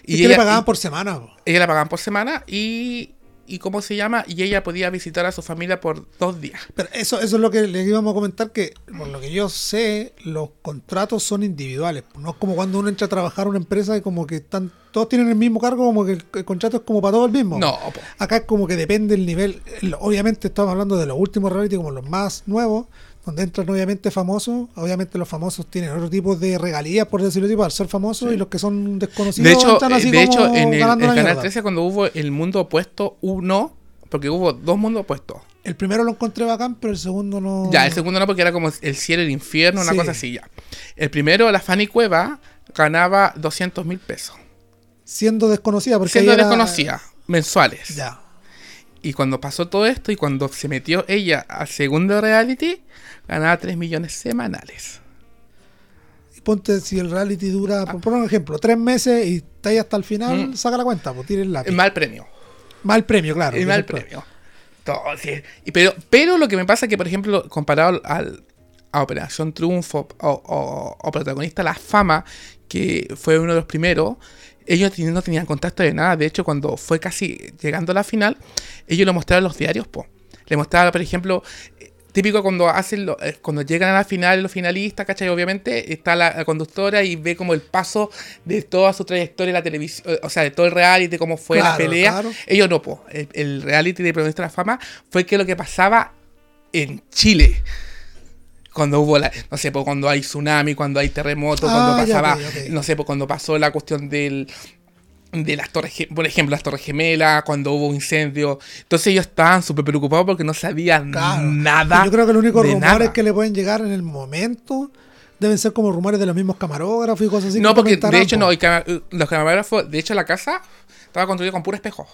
y que le pagaban por semana. po. ella la pagaban por semana y, y ¿cómo se llama? Y ella podía visitar a su familia por dos días. Pero eso, eso es lo que le íbamos a comentar, que por lo que yo sé, los contratos son individuales. No es como cuando uno entra a trabajar a una empresa y como que están todos tienen el mismo cargo, como que el, el contrato es como para todo el mismo. No. Acá es como que depende el nivel. El- Obviamente estamos hablando de los últimos reality como los más nuevos, donde entran obviamente famosos. Obviamente los famosos tienen otro tipo de regalías, por decirlo así, al ser famosos, y los que son desconocidos De hecho, entran así de como hecho en el, la Canal mierda. 13 cuando hubo el mundo opuesto 1, porque hubo dos mundos opuestos. El primero lo encontré bacán, pero el segundo no. Ya, el segundo no, porque era como el cielo el infierno, una Sí. cosa así ya. El primero, la Fanny Cueva, ganaba 200 mil pesos. Siendo desconocida, porque Siendo era- desconocida, mensuales. Ya. Y cuando pasó todo esto y cuando se metió ella al segundo reality, ganaba 3 millones semanales. Y ponte si el reality dura, por poner un ejemplo, tres meses y está ahí hasta el final, Mm. saca la cuenta, pues tire el lápiz. Mal premio. Mal premio, claro. el mal premio. Entonces, y pero, pero lo que me pasa es que, por ejemplo, comparado al, a Operación Triunfo o, o- o protagonista La Fama, que fue uno de los primeros, ellos no tenían contacto de nada. De hecho, cuando fue casi llegando a la final, ellos lo mostraron en los diarios, po. Le mostraban, por ejemplo, eh, típico cuando hacen lo- eh, cuando llegan a la final los finalistas, ¿cachai? Obviamente está la, la conductora y ve como el paso de toda su trayectoria en la televisión, o sea, de todo el reality, cómo fue la pelea. claro. Ellos no, po. El, el reality de Protagonista de la Fama fue que lo que pasaba en Chile. Cuando hubo la, no sé, po, cuando hay tsunami, cuando hay terremoto, cuando Ah, pasaba, no sé, po, cuando pasó la cuestión del de las torres, por ejemplo, las torres gemelas, cuando hubo incendio. Entonces ellos estaban súper preocupados porque no sabían Claro. nada. Yo creo que los únicos rumores nada. que le pueden llegar en el momento deben ser como rumores de los mismos camarógrafos y cosas así. No, que porque de hecho no, los camarógrafos, de hecho la casa estaba construida con puro espejo.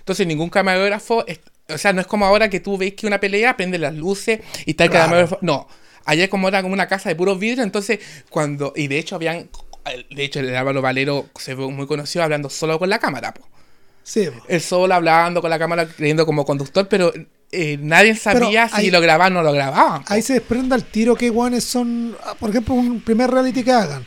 Entonces ningún camarógrafo O sea, no es como ahora que tú veis que una pelea, prende las luces y está el Claro. camarógrafo. No. Ayer como era como una casa de puros vidrios, entonces cuando... Y de hecho habían... De hecho, el Álvaro Valero se fue muy conocido hablando solo con la cámara, po. Sí, po. Él solo hablando con la cámara, creyendo como conductor, pero eh, nadie sabía Pero si ahí- lo grababan o no lo grababan. Ahí se desprende al tiro que guanes son, ah, por ejemplo, un primer reality que hagan.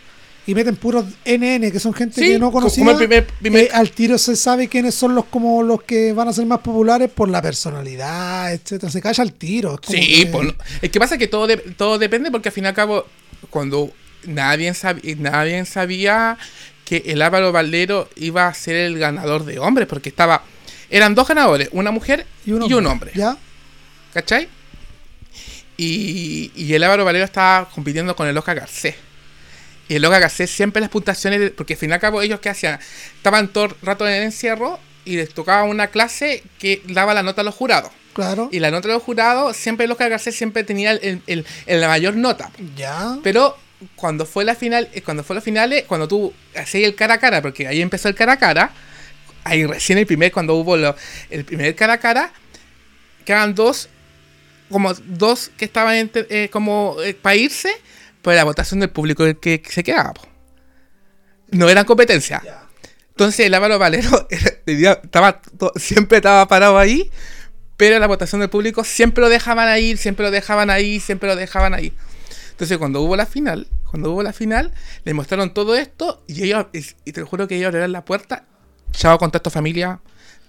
Y meten puros NN, que son gente Sí, que no como conocía. el primer- primer- eh, al tiro se sabe quiénes son los como los que van a ser más populares por la personalidad, etcétera. Se calla al tiro. es como Sí, que- pues, es que pasa que todo, de- todo depende porque al fin y al cabo, cuando nadie, sab- nadie sabía que el Álvaro Valero iba a ser el ganador de hombres, porque estaba, eran dos ganadores, una mujer y un hombre, ¿Ya? ¿cachai? Y, y el Álvaro Valero estaba compitiendo con el Oscar Garcés. Y el Oscar Garcés siempre las puntuaciones, porque al fin y al cabo ellos qué hacían, estaban todo el rato en el encierro y les tocaba una clase que daba la nota a los jurados. Claro. Y la nota de los jurados, siempre Oscar Garcés siempre tenía el, el- el- la mayor nota. Ya. Pero cuando fue la final, eh, cuando fue las finales, cuando tú hacías el cara a cara, porque ahí empezó el cara a cara, ahí recién el primer, cuando hubo lo- el primer cara a cara, quedaban dos, como dos que estaban eh, como para irse, pero la votación del público el que, que se quedaba. po. No eran competencia. Entonces el Álvaro Valero estaba siempre estaba parado ahí, pero la votación del público siempre lo dejaban ahí, siempre lo dejaban ahí, siempre lo dejaban ahí. Entonces cuando hubo la final, cuando hubo la final, le mostraron todo esto y ellos, y, te lo juro que ellos abrieron la puerta, chao contacto familia,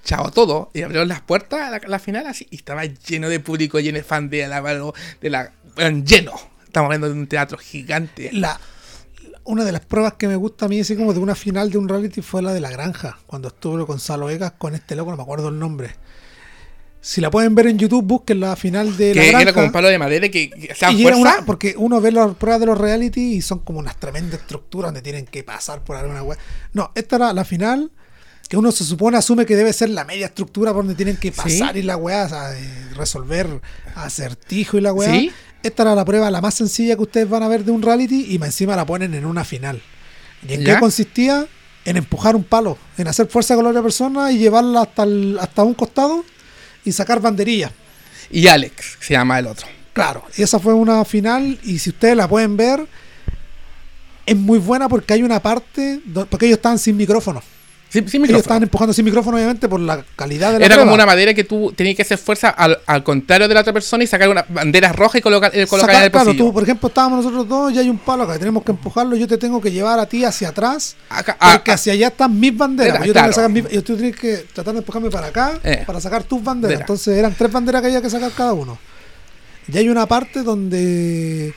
chao todo, y abrieron las puertas a la, la final así, y estaba lleno de público, lleno de fan de Álvaro, de la, bueno, lleno. Estamos hablando de un teatro gigante. La, una de las pruebas que me gusta a mí, así como de una final de un reality, fue la de la granja. Cuando estuvo Gonzalo Vegas con este loco, no me acuerdo el nombre. Si la pueden ver en YouTube, busquen la final de la que granja. era como un palo de madera que, que Y era una- porque uno ve las pruebas de los reality y son como unas tremendas estructuras donde tienen que pasar por alguna web. No, esta era la final que uno se supone asume que debe ser la media estructura por donde tienen que pasar Sí. y la weá, o sea, eh, resolver acertijo y la weá. Sí. Esta era la prueba la más sencilla que ustedes van a ver de un reality y encima la ponen en una final. ¿Y en ¿Ya? qué consistía? En empujar un palo, en hacer fuerza con la otra persona y llevarla hasta, el- hasta un costado y sacar banderillas. Y Alex, se llama el otro. Claro, y esa fue una final y si ustedes la pueden ver, es muy buena porque hay una parte, porque ellos estaban sin micrófono. Sin Ellos micrófono. estaban empujando sin micrófono obviamente por la calidad de la Era como una madera que tú tenías que hacer fuerza al, al contrario de la otra persona y sacar una bandera roja y colocar, eh, colocar Sacar- en el claro, tú, por ejemplo, estábamos nosotros dos y hay un palo acá, tenemos que empujarlo, yo te tengo que llevar a ti hacia atrás, Acá- ah, porque ah, hacia allá están mis banderas. Era, yo tengo que sacar mis- tú tienes que tratar de empujarme para acá Eh. para sacar tus banderas. Bandera. Entonces eran tres banderas que había que sacar cada uno. Y hay una parte donde.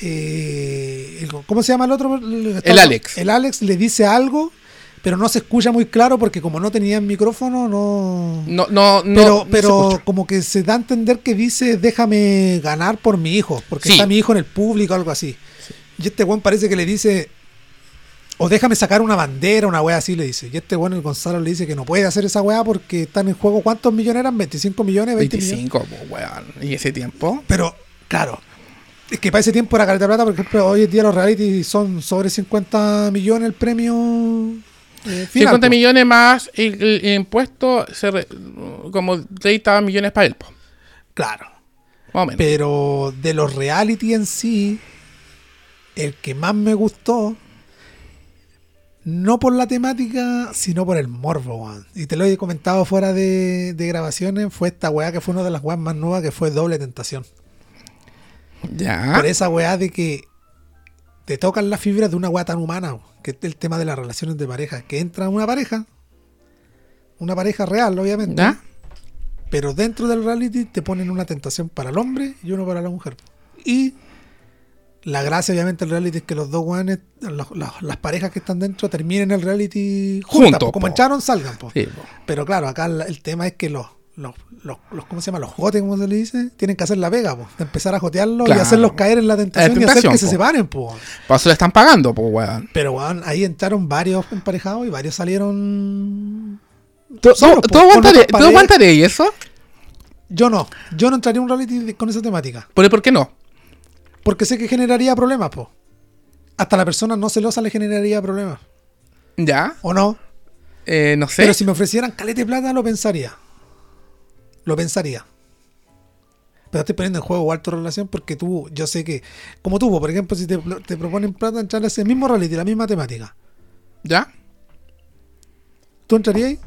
eh, ¿Cómo se llama el otro? El Alex. El Alex le dice algo, pero no se escucha muy claro porque como no tenían micrófono, no. no, no, no. pero pero como que se da a entender que dice déjame ganar por mi hijo, porque Sí. está mi hijo en el público o algo así. Y este weón parece que le dice, o déjame sacar una bandera, una weá así le dice. Y este weón, el Gonzalo, le dice que no puede hacer esa weá porque están en juego, ¿cuántos millones eran? ¿25 millones? ¿20 millones? 25, po, weón. Y ese tiempo. Pero, claro, es que para ese tiempo era caleta de plata, por ejemplo, hoy en día los reality son sobre 50 millones el premio. Eh, final, 50 po. millones más el, impuesto, se re- como 30 millones para él, po, Claro. Pero de los reality en sí, el que más me gustó, no por la temática, sino por el morbo, weón. Y te lo he comentado fuera de, de grabaciones, fue esta weá que fue una de las weas más nuevas que fue Doble Tentación. ya. Por esa weá de que te tocan las fibras de una weá tan humana, que es el tema de las relaciones de pareja. Que entra una pareja, una pareja real, obviamente. Pero dentro del reality te ponen una tentación para el hombre y uno para la mujer. Y la gracia, obviamente, del reality es que los dos los- las parejas que están dentro, terminen el reality juntas. Juntos, po. como po. entraron, salgan. po. Sí, po. Pero claro, acá el tema es que los, los, los, los- ¿cómo se llama? Los jotes, como se le dice, tienen que hacer la pega, po. de empezar a jotearlos Claro. y hacerlos caer en la tentación, y hacer tentación, que se separen. Po. Para eso le están pagando, pues, weón. Pero weón, ahí entraron varios emparejados y varios salieron. ¿Tú, solos, tú- po, tú con aguantaré, otras ¿tú parejas. aguantaré eso? Yo no, yo no entraría en un reality con esa temática. ¿Por, ¿Por qué no? Porque sé que generaría problemas, po. Hasta la persona no celosa le generaría problemas. ¿Ya? ¿O no? Eh, no sé. Pero si me ofrecieran calete plata, lo pensaría. Lo pensaría. Pero estoy poniendo en juego tu relación porque tú, yo sé que, como tú, por ejemplo, si te, te proponen plata entrar a ese mismo reality, la misma temática, ¿Ya? ¿tú entrarías ahí?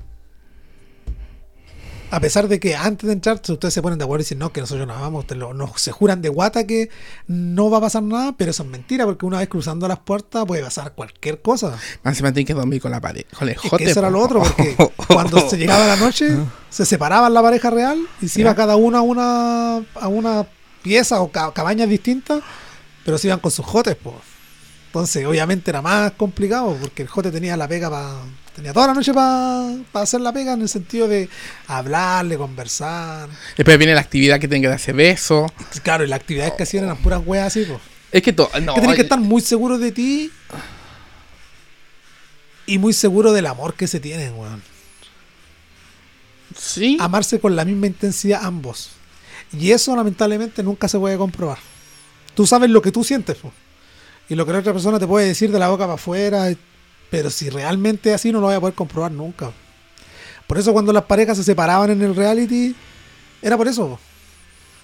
A pesar de que antes de entrar ustedes se ponen de acuerdo y dicen no, que nosotros nos vamos, lo- nos, se juran de guata que no va a pasar nada, pero eso es mentira porque una vez cruzando las puertas puede pasar cualquier cosa. Más tienen que dormir con la pared. Es jote, que eso era lo otro, porque cuando se llegaba la noche, se separaban la pareja real y se iba cada uno a una, a una pieza o ca- cabañas distintas, pero se iban con sus jotes, pues. Entonces, obviamente era más complicado porque el jote tenía la pega para. Tenía toda la noche para hacer la pega en el sentido de hablarle, conversar. Después viene la actividad que tienen que darse besos. Claro, y las actividades que hacían eran puras weas así, pues. Es que todo. No, que tenés que estar muy seguro de ti y muy seguro del amor que se tienen, weón. Sí. amarse con la misma intensidad ambos. Y eso lamentablemente nunca se puede comprobar. Tú sabes lo que tú sientes po. y lo que la otra persona te puede decir de la boca para afuera, pero si realmente es así no lo voy a poder comprobar nunca. Por eso cuando las parejas se separaban en el reality, era por eso. po.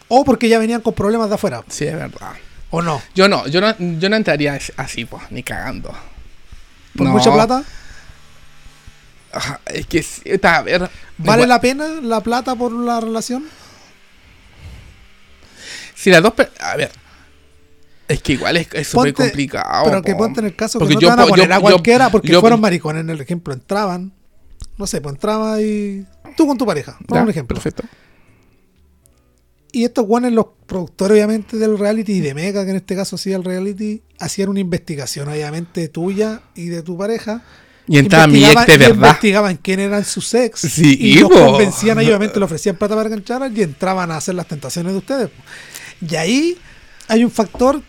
O porque ya venían con problemas de afuera. Sí, es verdad. O no. Yo no, yo no, yo no entraría así, pues, ni cagando. Por No. mucha plata. Ajá, Es que, está, a ver. ¿Vale igual- la pena la plata por la relación? Si las dos. A ver. Es que igual es súper complicado. pero que po. ponte en el caso Porque que no yo te van a yo- poner a cualquiera porque yo- fueron maricones. En el ejemplo, entraban. No sé, pues entraba y. Tú con tu pareja. Por un ejemplo. Perfecto. Y estos guanes, los productores, obviamente, del reality y de Mega, que en este caso hacía el reality, hacían una investigación, obviamente, tuya y de tu pareja. Y entraba mi ex Investigaban- de y verdad. investigaban quién eran sus ex. Sí, y los convencían, y obviamente, le ofrecían plata para entraran y entraban a hacer las tentaciones de ustedes. Y ahí hay un factor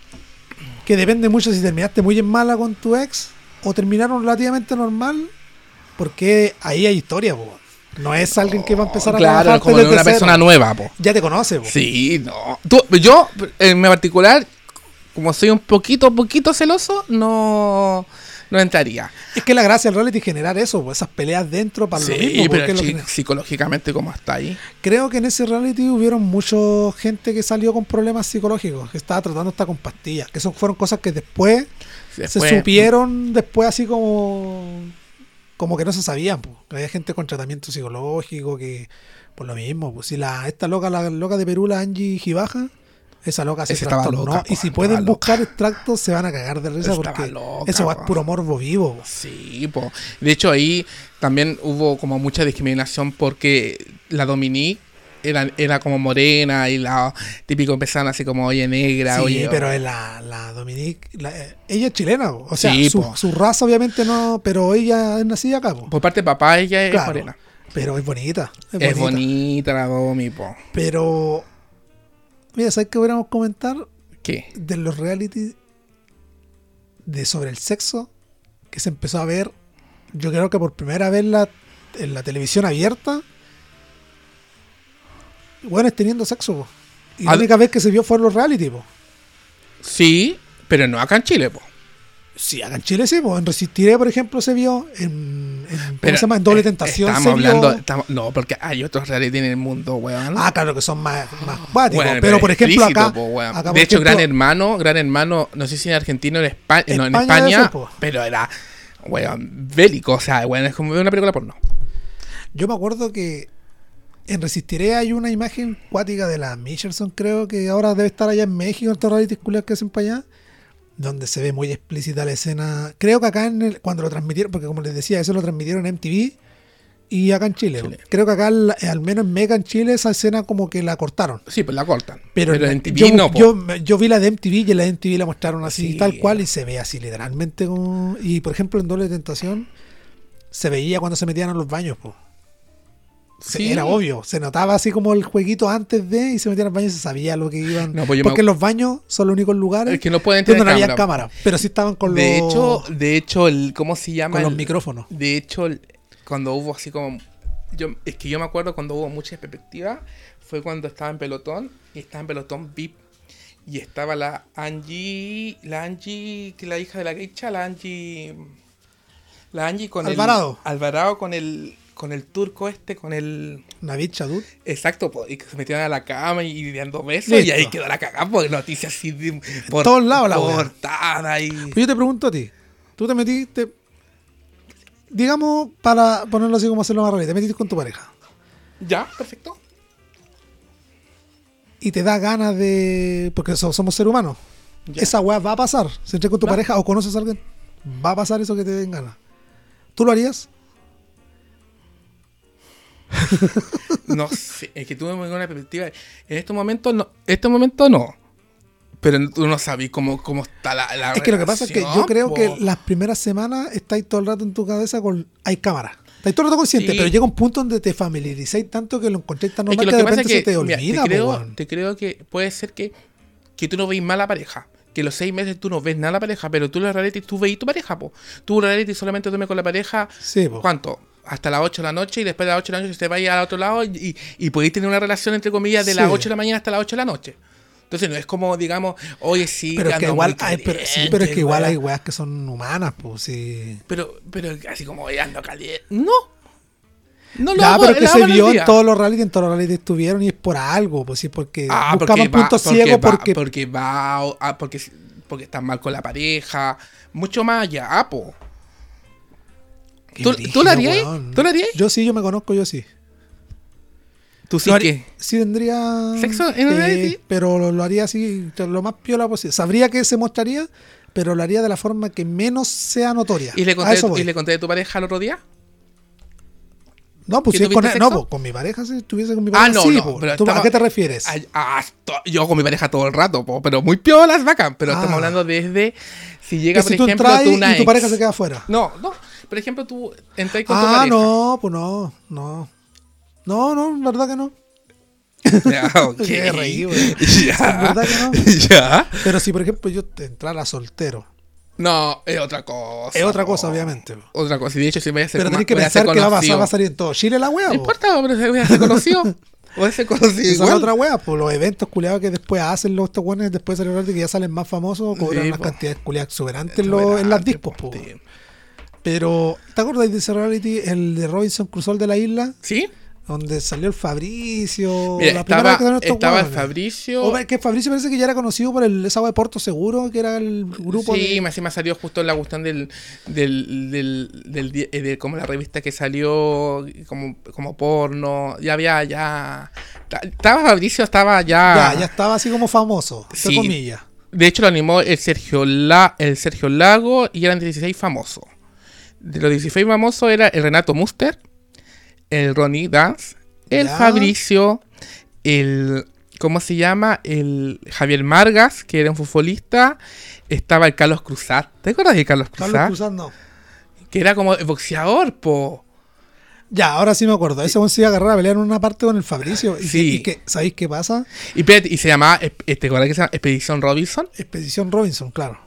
que depende mucho si terminaste muy en mala con tu ex o terminaron relativamente normal, porque ahí hay historia, po. No es alguien que va a empezar a Claro, trabajar como desde una cero. persona nueva, po. Ya te conoce, po. Sí, no. Tú- yo, en mi particular, como soy un poquito, poquito celoso, no, no entraría. Es que la gracia del reality es generar eso, pues, esas peleas dentro para lo mismo. porque pero lo que- psicológicamente, ¿cómo está ahí? Creo que en ese reality hubieron mucha gente que salió con problemas psicológicos, que estaba tratando hasta con pastillas, que eso fueron cosas que después, Después- se supieron, después así como como que no se sabían, pues. Había gente con tratamiento psicológico que por lo mismo, pues si la esta loca la loca de Perú, la Angie Gibaja, esa loca se trastornó. loca, y si pueden loca. buscar extractos se van a cagar de risa Estaba porque loca, eso va po. puro morbo vivo. po. Sí, po. De hecho, ahí también hubo como mucha discriminación porque la Dominique era, era como morena y la típico empezaron así como, oye, negra, Sí, oye. pero es la, la Dominique, la- ella es chilena, o sea, Sí, su, su raza obviamente no, pero ella es nacida acá, po. Por parte de papá, ella es Claro, morena. pero es bonita, es, Es bonita. bonita la Domi, po. Pero, mira, ¿sabes qué hubiéramos comentar ¿Qué? de los reality de sobre el sexo que se empezó a ver, yo creo que por primera vez la, en la televisión abierta, bueno, teniendo sexo, po. Y la Al- única vez que se vio fueron los reality, po. Sí, pero no acá en Chile, po. Sí, acá en Chile sí, pues en Resistiré, por ejemplo, se vio en, en, ¿cómo Pero, se llama? En Doble eh, Tentación Estamos se vio. hablando. estamos- no, porque hay otros reality en el mundo, weón. Ah, claro, que son más, más cuáticos. Weón, pero, por ejemplo, acá, po, por de hecho, ejemplo, Gran Hermano, Gran Hermano, no sé si en Argentina o en España, no, en España ser, po. pero era, weón, bélico, o sea, weón, es como una película porno. Yo me acuerdo que en Resistiré hay una imagen cuática de la Michelson, creo que ahora debe estar allá en México, en estos reality culiados que hacen para allá, donde se ve muy explícita la escena. Creo que acá en el- cuando lo transmitieron, porque como les decía, eso lo transmitieron en MTV y acá en Chile. Chile. Creo que acá, al al menos en Mega en Chile, esa escena como que la cortaron. Sí, pues la cortan. Pero, Pero, en- en TV yo, no, yo, yo vi la de MTV y en la de MTV la mostraron así, Sí. tal cual, y se ve así literalmente como... Y por ejemplo en Doble Tentación se veía cuando se metían a los baños, po. Sí. Era obvio, se notaba así como el jueguito antes de y se metían al baño y se sabía lo que iban. No, pues yo me- Porque los baños son los únicos lugares Es que no pueden donde no había cámara. cámara, pero sí estaban con de los, hecho, de hecho, el, ¿cómo se llama? con los El- micrófonos. De hecho, el- cuando hubo así como. Yo, es que yo me acuerdo cuando hubo mucha perspectiva. Fue cuando estaba en pelotón. Y estaba en pelotón VIP. Y estaba la Angie. La Angie, que es la hija de la Geisha. La Angie. La Angie con Alvarado. el. Alvarado con el. Con el turco este, con el... Navid Chadut. Exacto, po, y que se metieron a la cama y, dando besos Listo. y ahí quedó la cagada por noticias así de, por todos lados la portada y... Pues yo te pregunto a ti. Tú te metiste. Digamos, para ponerlo así como hacerlo más rápido, te metiste con tu pareja. Ya, perfecto. Y te da ganas de. Porque so- somos seres humanos. Ya. Esa weá va a pasar. Si entres con tu pareja o conoces a alguien, va a pasar eso que te den ganas. ¿Tú lo harías? No sé, es que tuve una perspectiva. En estos momentos no, este momento no. Pero tú no sabes cómo, cómo está la, la Es que lo que pasa es que yo creo po. que las primeras semanas estáis todo el rato en tu cabeza con. Hay cámara. Estáis todo el rato consciente, Sí. pero llega un punto donde te familiarizáis tanto que lo encontréis tan Es normal que que, lo de que pasa es repente que se te mira, olvida. te, creo, po, te creo que puede ser que, que tú no veis mal a la pareja. Que los seis meses tú no ves nada a la pareja, pero tú la reality tú veis tu pareja, po. Tú la reality solamente duermes con la pareja. Sí, po. ¿Cuánto? Hasta las 8 de la noche y después de las 8 de la noche te vayas al otro lado y, y, podéis tener una relación entre comillas de Sí. las 8 de la mañana hasta las 8 de la noche. Entonces no es como, digamos, oye, sí, Pero es que igual, muy hay, pero, sí, pero es que igual hay weas que son humanas, pues sí. Pero, pero así como oye, ando caliente. No. No lo Ya, hago, pero que se vio en todos los reality, en todos los reality estuvieron y es por algo, pues sí, porque Ah, buscaban porque puntos porque ciegos va- porque, porque va ah, porque porque están mal con la pareja, mucho más allá, ah, po. ¿Tú, brígido, ¿tú lo harías? weón. ¿Tú lo harías? Yo sí, yo me conozco, yo sí. ¿Tú sí que? Sí tendría... ¿Sexo en eh, reality? Pero lo, lo haría así, lo más piola posible. Sabría que se mostraría, pero lo haría de la forma que menos sea notoria. ¿Y le, conté. ¿Y le conté de tu pareja el otro día? No, pues ¿Que si es con, tuviste no, pues, con mi pareja, si estuviese con mi Ah, pareja, no, sí, no, po. pero ¿Tú, ¿A qué te refieres? Ah, to- yo con mi pareja todo el rato, po, pero muy piolas, bacán. Pero Ah. estamos hablando desde si llega, que por si tú ejemplo, entras tú y una tu pareja se queda afuera. No, no. Por ejemplo, tú entras con tu Ah, pareja. no, pues no, no. No, no, verdad que no. Ya, ok. Qué reí, güey. Ya. ¿Verdad que no? Ya. Pero si, por ejemplo, yo entrara soltero, No, es otra cosa. es otra cosa, obviamente. Otra cosa. Y de hecho, si voy a ser Pero tenés que pensar que va a, pasar, va a salir en todo Chile la wea, No po. importa, pero se voy a ser conocido. A ser conocido Esa es otra wea, por los eventos culiados que después hacen los estos weones después de salir reality que ya salen más famosos, cobran Sí, unas po. cantidades culiadas exuberantes en, los- en las dispos, po. Pero, ¿te acuerdas de ese reality, el de Robinson Crusoe de la isla? ¿Sí? Donde salió el Fabricio. Mira, la primera estaba, estaba el. Fabricio. O que Fabricio parece que ya era conocido por el, esa de Porto Seguro, que era el grupo sí, de... me, salió justo en la cuestión del, del, del, eh, de como la revista que salió como, como porno. Ya había, ya. ta- Estaba Fabricio, estaba ya. Ya, ya estaba así como famoso, entre Sí. comillas. De hecho, lo animó el Sergio, La, el Sergio Lago y eran 16 famosos. De los 16 famosos era el Renato Muster, el Ronnie Dance, el Ya. Fabricio, el. ¿Cómo se llama? El Javier Margas, que era un futbolista. Estaba el Carlos Cruzat. ¿Te acuerdas de Carlos Cruzat? Carlos Cruzat no. Que era como boxeador, po. Ya, ahora sí me acuerdo. Ese weón se iba a agarrar a pelear en una parte con el Fabricio. Y, Sí. que, y que- ¿sabéis qué pasa? Y, y se llamaba, este, ¿te acuerdas que se llama Expedición Robinson? Expedición Robinson, claro.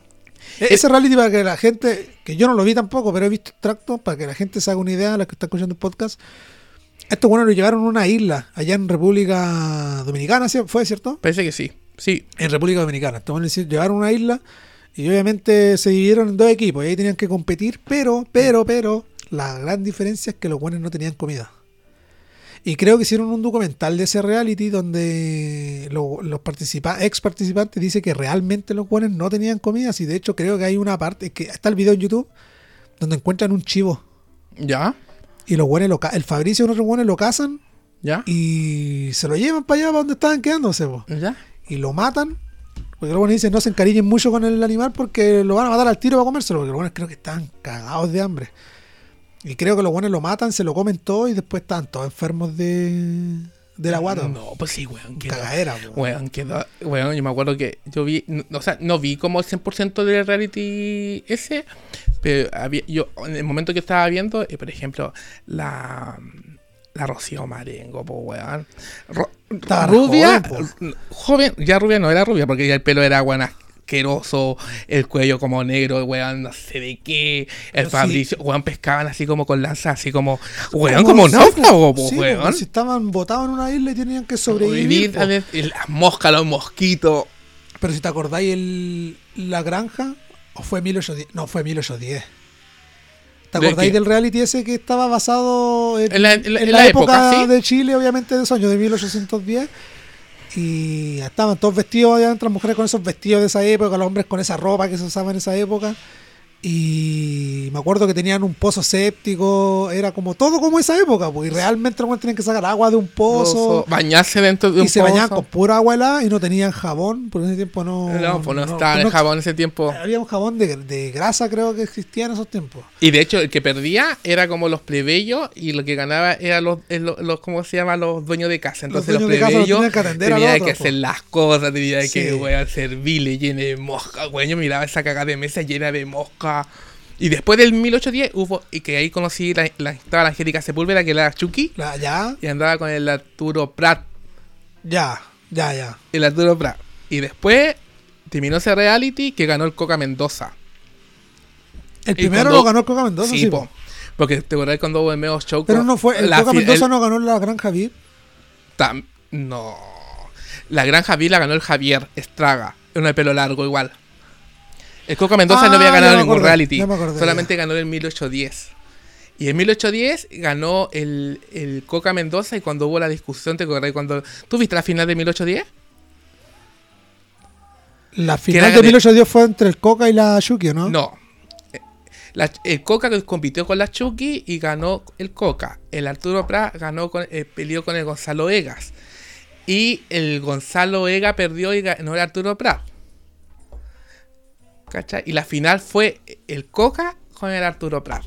E- Ese reality para que la gente, que yo no lo vi tampoco, pero he visto extractos para que la gente se haga una idea, la que está escuchando el podcast. Estos buenos lo llevaron a una isla, allá en República Dominicana, ¿sí? ¿fue cierto? Parece que sí. Sí. En República Dominicana. Buenos llevaron a una isla y obviamente se dividieron en dos equipos y ahí tenían que competir, pero, pero, pero, la gran diferencia es que los buenos no tenían comida. Y creo que hicieron un documental de ese reality donde lo- los participa ex participantes dicen que realmente los buenos no tenían comida. Y de hecho creo que hay una parte, que está el video en YouTube, donde encuentran un chivo. ¿Ya? Y los buenos, lo el Fabricio y otros buenos lo cazan ¿Ya? y se lo llevan para allá, para donde estaban quedándose. po. ¿Ya? Y lo matan. Porque los buenos dicen no se encariñen mucho con el animal porque lo van a matar al tiro para comérselo. Porque los buenos creo que estaban cagados de hambre. Y creo que los buenos lo matan, se lo comen todo y después están todos enfermos de, de la guata. No, pues sí, weón. quedó- Cagadera. Weón, quedó. Weón, yo me acuerdo que yo vi. no- o sea, no vi como el 100% del reality ese. Pero había, yo, en el momento que estaba viendo, eh, por ejemplo, la. La Rocío Marengo, po, weón. Ro- Estaba rubia. joven, joven, ya rubia no era rubia, porque ya el pelo era, weón, asqueroso. El cuello como negro, weón, no sé de qué. El Fabricio, weón, pescaban así como con lanza, así como. Weón, Como- como náufrago, sí, weón. Si estaban botados en una isla y tenían que sobrevivir. Las moscas, los mosquitos. Pero si te acordáis, el, la granja, o fue 1810, no, fue 1810. ¿Te ¿De acordáis del reality ese que estaba basado en, En la- en la- en en la la época, época, ¿sí? de Chile, obviamente, de esos años, de 1810? Y estaban todos vestidos, obviamente, las mujeres con esos vestidos de esa época, los hombres con esa ropa que se usaba en esa época. Y me acuerdo que tenían un pozo séptico, era como todo como esa época, pues, y realmente los tenían que sacar agua de un pozo. Bañarse dentro de un Y se bañaban pozo. con pura agua helada y no tenían jabón, porque en ese tiempo no. No, pues no, estaba el no- jabón en ese tiempo. Había un jabón de, de grasa, creo que existía en esos tiempos. Y de hecho, el que perdía era como los plebeyos y lo que ganaba era los, el- los, los- ¿cómo se llama? Los dueños de casa. Entonces los, plebeyos tenían que atender a tenían los que hacer las cosas, tenían Sí. que, weón, servirle lleno de mosca, weón. Yo miraba esa cagada de mesa llena de mosca. Y después del 1810 hubo, y que ahí conocí, la, la, estaba la Angélica Sepúlveda, que era Chucky, La- ya, y andaba con el Arturo Prat. ya, ya, ya. El Arturo Prat. Y después terminó ese reality que ganó el Coca Mendoza. El Y primero cuando- lo ganó el Coca Mendoza, sí, sí, po. po. Porque te acordás cuando hubo el medio show. Pero no fue, el Coca Mendoza el- no ganó la Gran Javier. Tam- no. La gran Javier la ganó el Javier Estraga. Uno de pelo largo igual. El Coca Mendoza Ah, no había ya ganado ningún acordé, reality. solamente ganó en 1810. Y en 1810 ganó el, el Coca Mendoza y cuando hubo la discusión, ¿te acordás? Cuando, ¿Tú viste la final de 1810? La final de de- 1810 fue entre el Coca y la Yuki, ¿o ¿no? No. La- el Coca compitió con la Chucky y ganó el Coca. El Arturo Prat ganó con, eh, peleó con el Gonzalo Egas. Y el Gonzalo Ega perdió y ganó el Arturo Prat. ¿Cachai? Y la final fue el Coca con el Arturo Prat.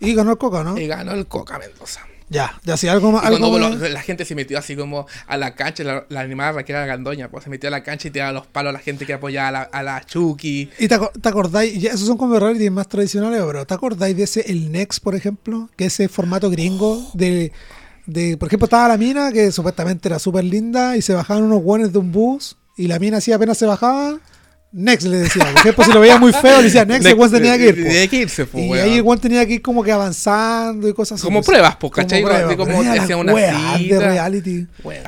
Y ganó el Coca, ¿no? Y ganó el Coca Mendoza. Ya, ya sí, algo más. Algo cuando más- lo- la gente se metió así como a la cancha, la, la animada Raquel Gandoña, pues se metió a la cancha y tiraba los palos a la gente que apoyaba a la, a la Chucky. ¿Y te, te acordáis? Ya, esos son como reality más tradicionales, pero ¿te acordáis de ese, el Next, por ejemplo? Que ese formato gringo de, de por ejemplo, estaba la mina que supuestamente era súper linda y se bajaban unos guones de un bus y la mina así apenas se bajaba, Next le decía. Por ejemplo, si lo veía muy feo, le decía Next, el guan tenía que ir. po. Tenía que irse, po, Y weón. ahí el guan tenía que ir como que avanzando y cosas así. Como pues. pruebas, pues, Como ¿cachai? pruebas, Así como te hacían una weá cita. de reality. Pues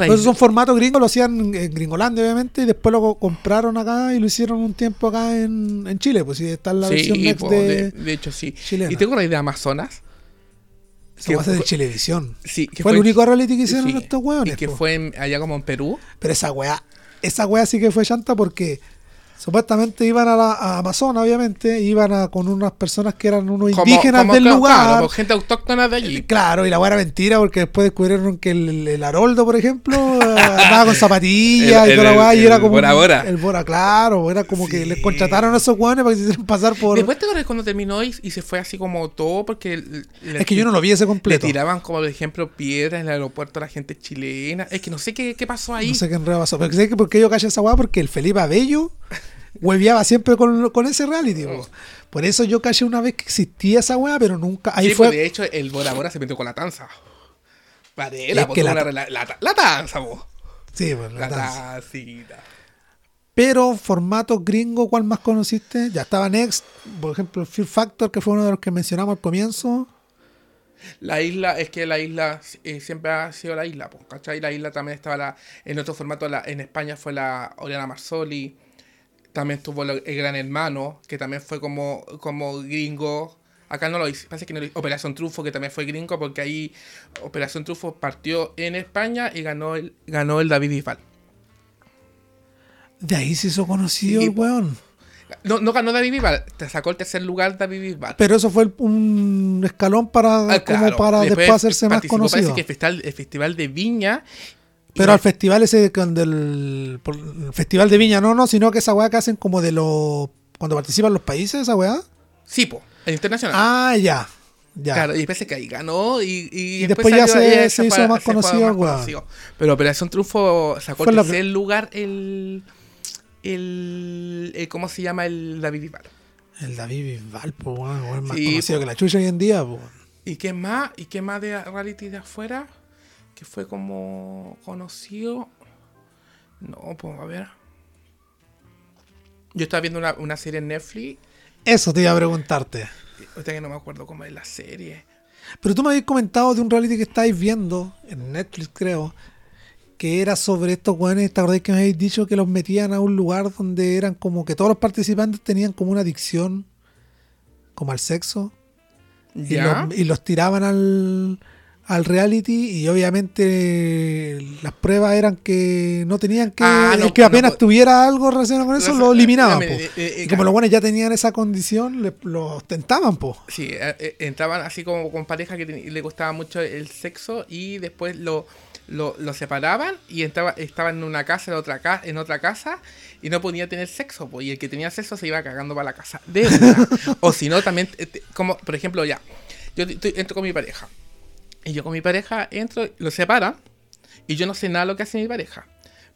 esos son formatos gringos, lo hacían en Gringolandia, obviamente, y después lo co- compraron acá y lo hicieron un tiempo acá en, en Chile. Pues sí, está en la versión sí, next po, de, de, de hecho sí. chilena. ¿Y te acuerdas de Amazonas? Weá que es de fue- Chilevisión. Sí, que fue, el único reality que hicieron sí, estos hueones. Y que po. fue en- allá como en Perú. Pero esa weá, esa weá sí que fue chanta porque supuestamente iban a, la, a Amazonas, obviamente, iban a, con unas personas que eran unos Como, indígenas como del claro, lugar. claro, pues, gente autóctona de allí. Claro, y la era mentira porque después descubrieron que el, el Haroldo, por ejemplo, eh, andaba con zapatillas El- y toda la y era como. Bora un- Bora. El Bora, claro, era como que les contrataron a esos weones para que se hicieran pasar por. Después te acuerdas cuando terminó y, y se fue así como todo porque le- es que yo no lo vi ese le completo. tiraban como por ejemplo piedras en el aeropuerto a la gente chilena. Es que no sé qué, qué pasó ahí. No sé qué enredo pasó. Pero sé que por qué yo caché esa weá porque el Felipe Abello hueveaba siempre con, con ese reality. po. Por eso yo caché una vez que existía esa weá, pero nunca. Ahí Sí, fue. pues, de hecho, el Bora Bora se metió con la tanza. Varela, Es pues, que la- una rela- la, ta- la tanza. Sí, pues, la tancita. Pero formato gringo, ¿cuál más conociste? Ya estaba Next, por ejemplo, Fear Factor, que fue uno de los que mencionamos al comienzo. La isla, es que la isla eh, siempre ha sido la isla, pues, ¿cachai? La isla también estaba la- en otro formato, la- en España fue la Oriana Marsoli, también estuvo lo- el Gran Hermano, que también fue como, como gringo. Acá no lo hice, parece que no lo hice. Operación Trufo, que también fue gringo, porque ahí Operación Trufo partió en España y ganó el, ganó el David Bisbal. De ahí se hizo conocido Sí, el weón. No, no ganó David Bisbal, te sacó el tercer lugar David Bisbal. Pero eso fue el- un escalón para, Ah, como para después, hacerse más participó, parece conocido. que el festival, el festival de Viña. Pero la- al festival ese del el festival de Viña, no, no, sino que esa weá que hacen como de los cuando participan los países, esa weá. Sí, po, el internacional. Ah, ya. Ya. Claro, y parece que ahí ganó y, y, Y después ya salió- se- eh, se hizo más conocido, weón. Pero Operación Trufo sacó Fue el la- tercer lugar el, el, el- ¿Cómo se llama? El David Bisbal. El David Bisbal, po, weón, weón, más Sí, conocido po. que la chucha hoy en día, po. ¿Y qué más? ¿Y qué más de reality de afuera? Que fue como conocido. No, pues a ver. Yo estaba viendo una, una serie en Netflix. Eso te iba a preguntarte. Ahorita que no me acuerdo cómo es la serie. Pero tú me habías comentado de un reality que estáis viendo en Netflix, creo, que era sobre estos weones. ¿Te acordás que me habéis dicho que los metían a un lugar donde eran como que todos los participantes tenían como una adicción, como al sexo? y Ya. los, y los tiraban al, al reality y obviamente las pruebas eran que no tenían que Ah, no, el que apenas no, tuviera algo relacionado con eso lo eliminaban eh, eh, eh, y como claro. los buenos ya tenían esa condición le- los tentaban po. Sí, eh, entraban así como con pareja que ten- le gustaba mucho el sexo y después lo, lo, lo separaban y entraba, estaban en una casa, en otra, ca- en otra casa y no podía tener sexo. po, y el que tenía sexo se iba cagando para la casa. De una. o si no, también, como por ejemplo, ya, yo entro con mi pareja y yo con mi pareja entro, lo separa y yo no sé nada de lo que hace mi pareja.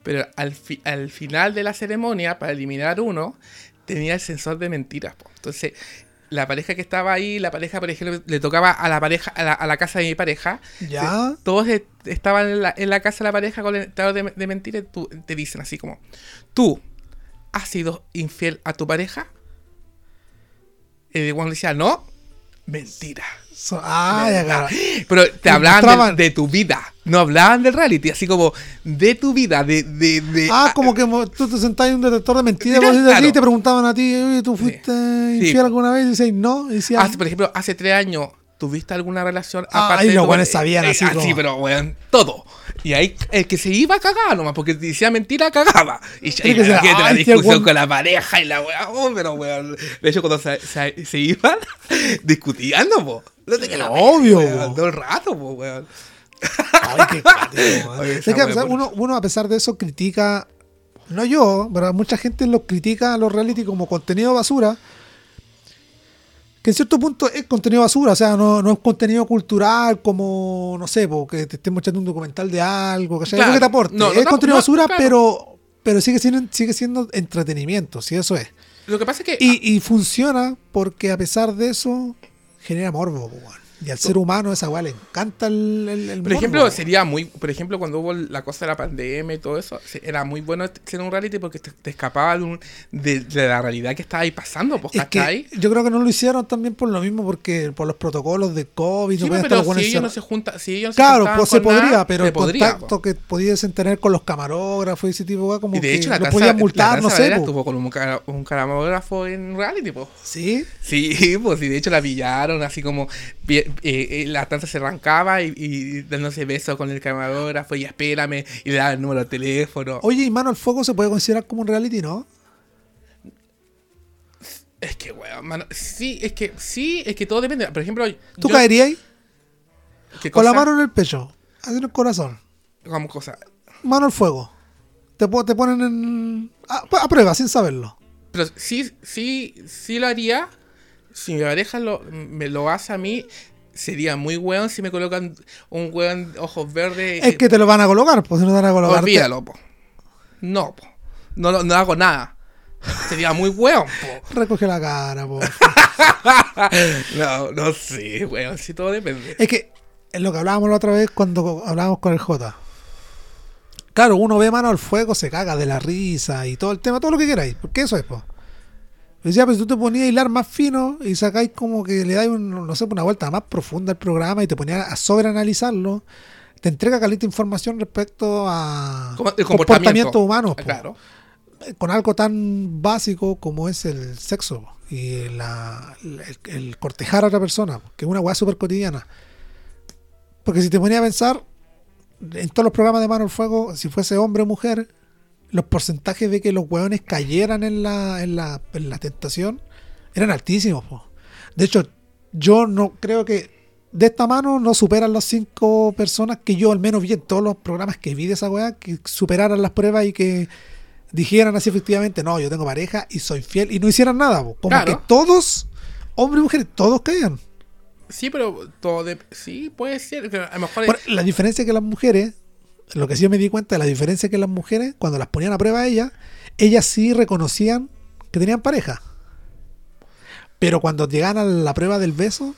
Pero al, fi- al final de la ceremonia, para eliminar uno, tenía el sensor de mentiras. po. Entonces, la pareja que estaba ahí, la pareja, por ejemplo, le tocaba a la pareja, a la, a la casa de mi pareja. Ya. Todos estaban en la, en la casa de la pareja con el sensor de, de mentiras. Tú, te dicen así como, ¿tú has sido infiel a tu pareja? Y cuando decía, no, mentira. So- ah, claro. Pero te hablaban de, de tu vida, no hablaban del reality, así como de tu vida, de... de, de- Ah, como que tú te sentás en un detector de mentiras claro. y te preguntaban a ti, oye, ¿tú fuiste infiel Sí. alguna vez? Y dices, no. Y Hace, por ejemplo, hace tres años, ¿tuviste alguna relación Ah, ahí los buenos sabían Eh, así ah, como- Sí, pero, weón, todo. Y ahí el que se iba cagaba nomás, porque decía mentira, cagaba. Y, y que la, gente, la discusión buen- con la pareja y la weá, oh, pero weón. De hecho, cuando se, se, se iban, discutían, ¿no, po? No te quedas Obvio, weón. Todo el rato, po, weón. Ay, qué man. Oye, Es que por- uno, uno, a pesar de eso critica, no yo, pero mucha gente los critica a los reality como contenido basura. Que en cierto punto es contenido basura, o sea, no, no es contenido cultural como, no sé, porque te estemos echando un documental de algo, ¿cachai? Claro. Algo que te aporte. No, es te- contenido basura, claro. pero, pero sigue, siendo, sigue siendo entretenimiento, si eso es. Lo que pasa es que... Y, y funciona porque a pesar de eso genera morbo, weón. Y al ser humano esa weá le encanta el, el, el Por ejemplo, sería muy, por ejemplo, cuando hubo la cosa de la pandemia y todo eso, se- era muy bueno ser un reality porque te, te escapaba de, un- de- de la realidad que estaba ahí pasando, pues, Es que yo creo que no lo hicieron también por lo mismo, porque por los protocolos de COVID. Sí, no podían pero los si ellos no se juntan, si ellos se Claro, juntaban pues se nada, podría, pero se el podría, contacto po. que pudiesen tener con los camarógrafos y ese tipo de como Y de que hecho, la lo Tanza, podían multar, la no sé. Estuvo con un, un camarógrafo en reality, pues. Sí, Sí, pues, y de hecho la pillaron, así como eh, la tanza se arrancaba y, y dándose besos con el camarógrafo y espérame y le daba el número de teléfono. Oye, y Mano al Fuego se puede considerar como un reality, ¿no? Es que, weón, mano, sí, es que, sí, es que todo depende. Por ejemplo, ¿Tú yo- caerías ahí? ¿qué Con la mano en el pecho, haciendo el corazón. Como cosa. Mano al fuego. Te, te ponen en. A, a prueba, sin saberlo. Pero sí, sí, sí lo haría. Si mi pareja lo, me lo hace a mí, sería muy weón si me colocan un weón ojos verdes. Es que te lo van a colocar, pues no te van a colocar. Olvídalo, po. No, po. No, no, no hago nada. Sería muy weón, po. Recoge la cara, po. No, no sé, weón. Si todo depende. Es que es lo que hablábamos la otra vez cuando hablábamos con el J. Claro, uno ve mano al fuego, se caga de la risa y todo el tema, todo lo que queráis, porque eso es, pues. Decía, pues si tú te ponías a hilar más fino y sacáis como que le dais, un, no sé, una vuelta más profunda al programa y te ponías a sobreanalizarlo, te entrega caliente información respecto a Como- el comportamiento. humanos, po. Claro. con algo tan básico como es el sexo y la, el, el cortejar a otra persona, que es una weá súper cotidiana. Porque si te ponía a pensar, en todos los programas de Mano al Fuego, si fuese hombre o mujer, los porcentajes de que los hueones cayeran en la, en la, en la tentación eran altísimos. po. De hecho, yo no creo que de esta mano no superan las cinco personas que yo al menos vi en todos los programas que vi de esa weá, que superaran las pruebas y que dijeran así efectivamente, no, yo tengo pareja y soy fiel, y no hicieran nada. po. Como Claro. que todos, hombres y mujeres, todos caían. Sí, pero todo de... Sí, puede ser. A lo mejor... La diferencia es que las mujeres, lo que sí yo me di cuenta, la diferencia es que las mujeres, cuando las ponían a prueba a ellas, ellas sí reconocían que tenían pareja. Pero cuando llegaban a la prueba del beso,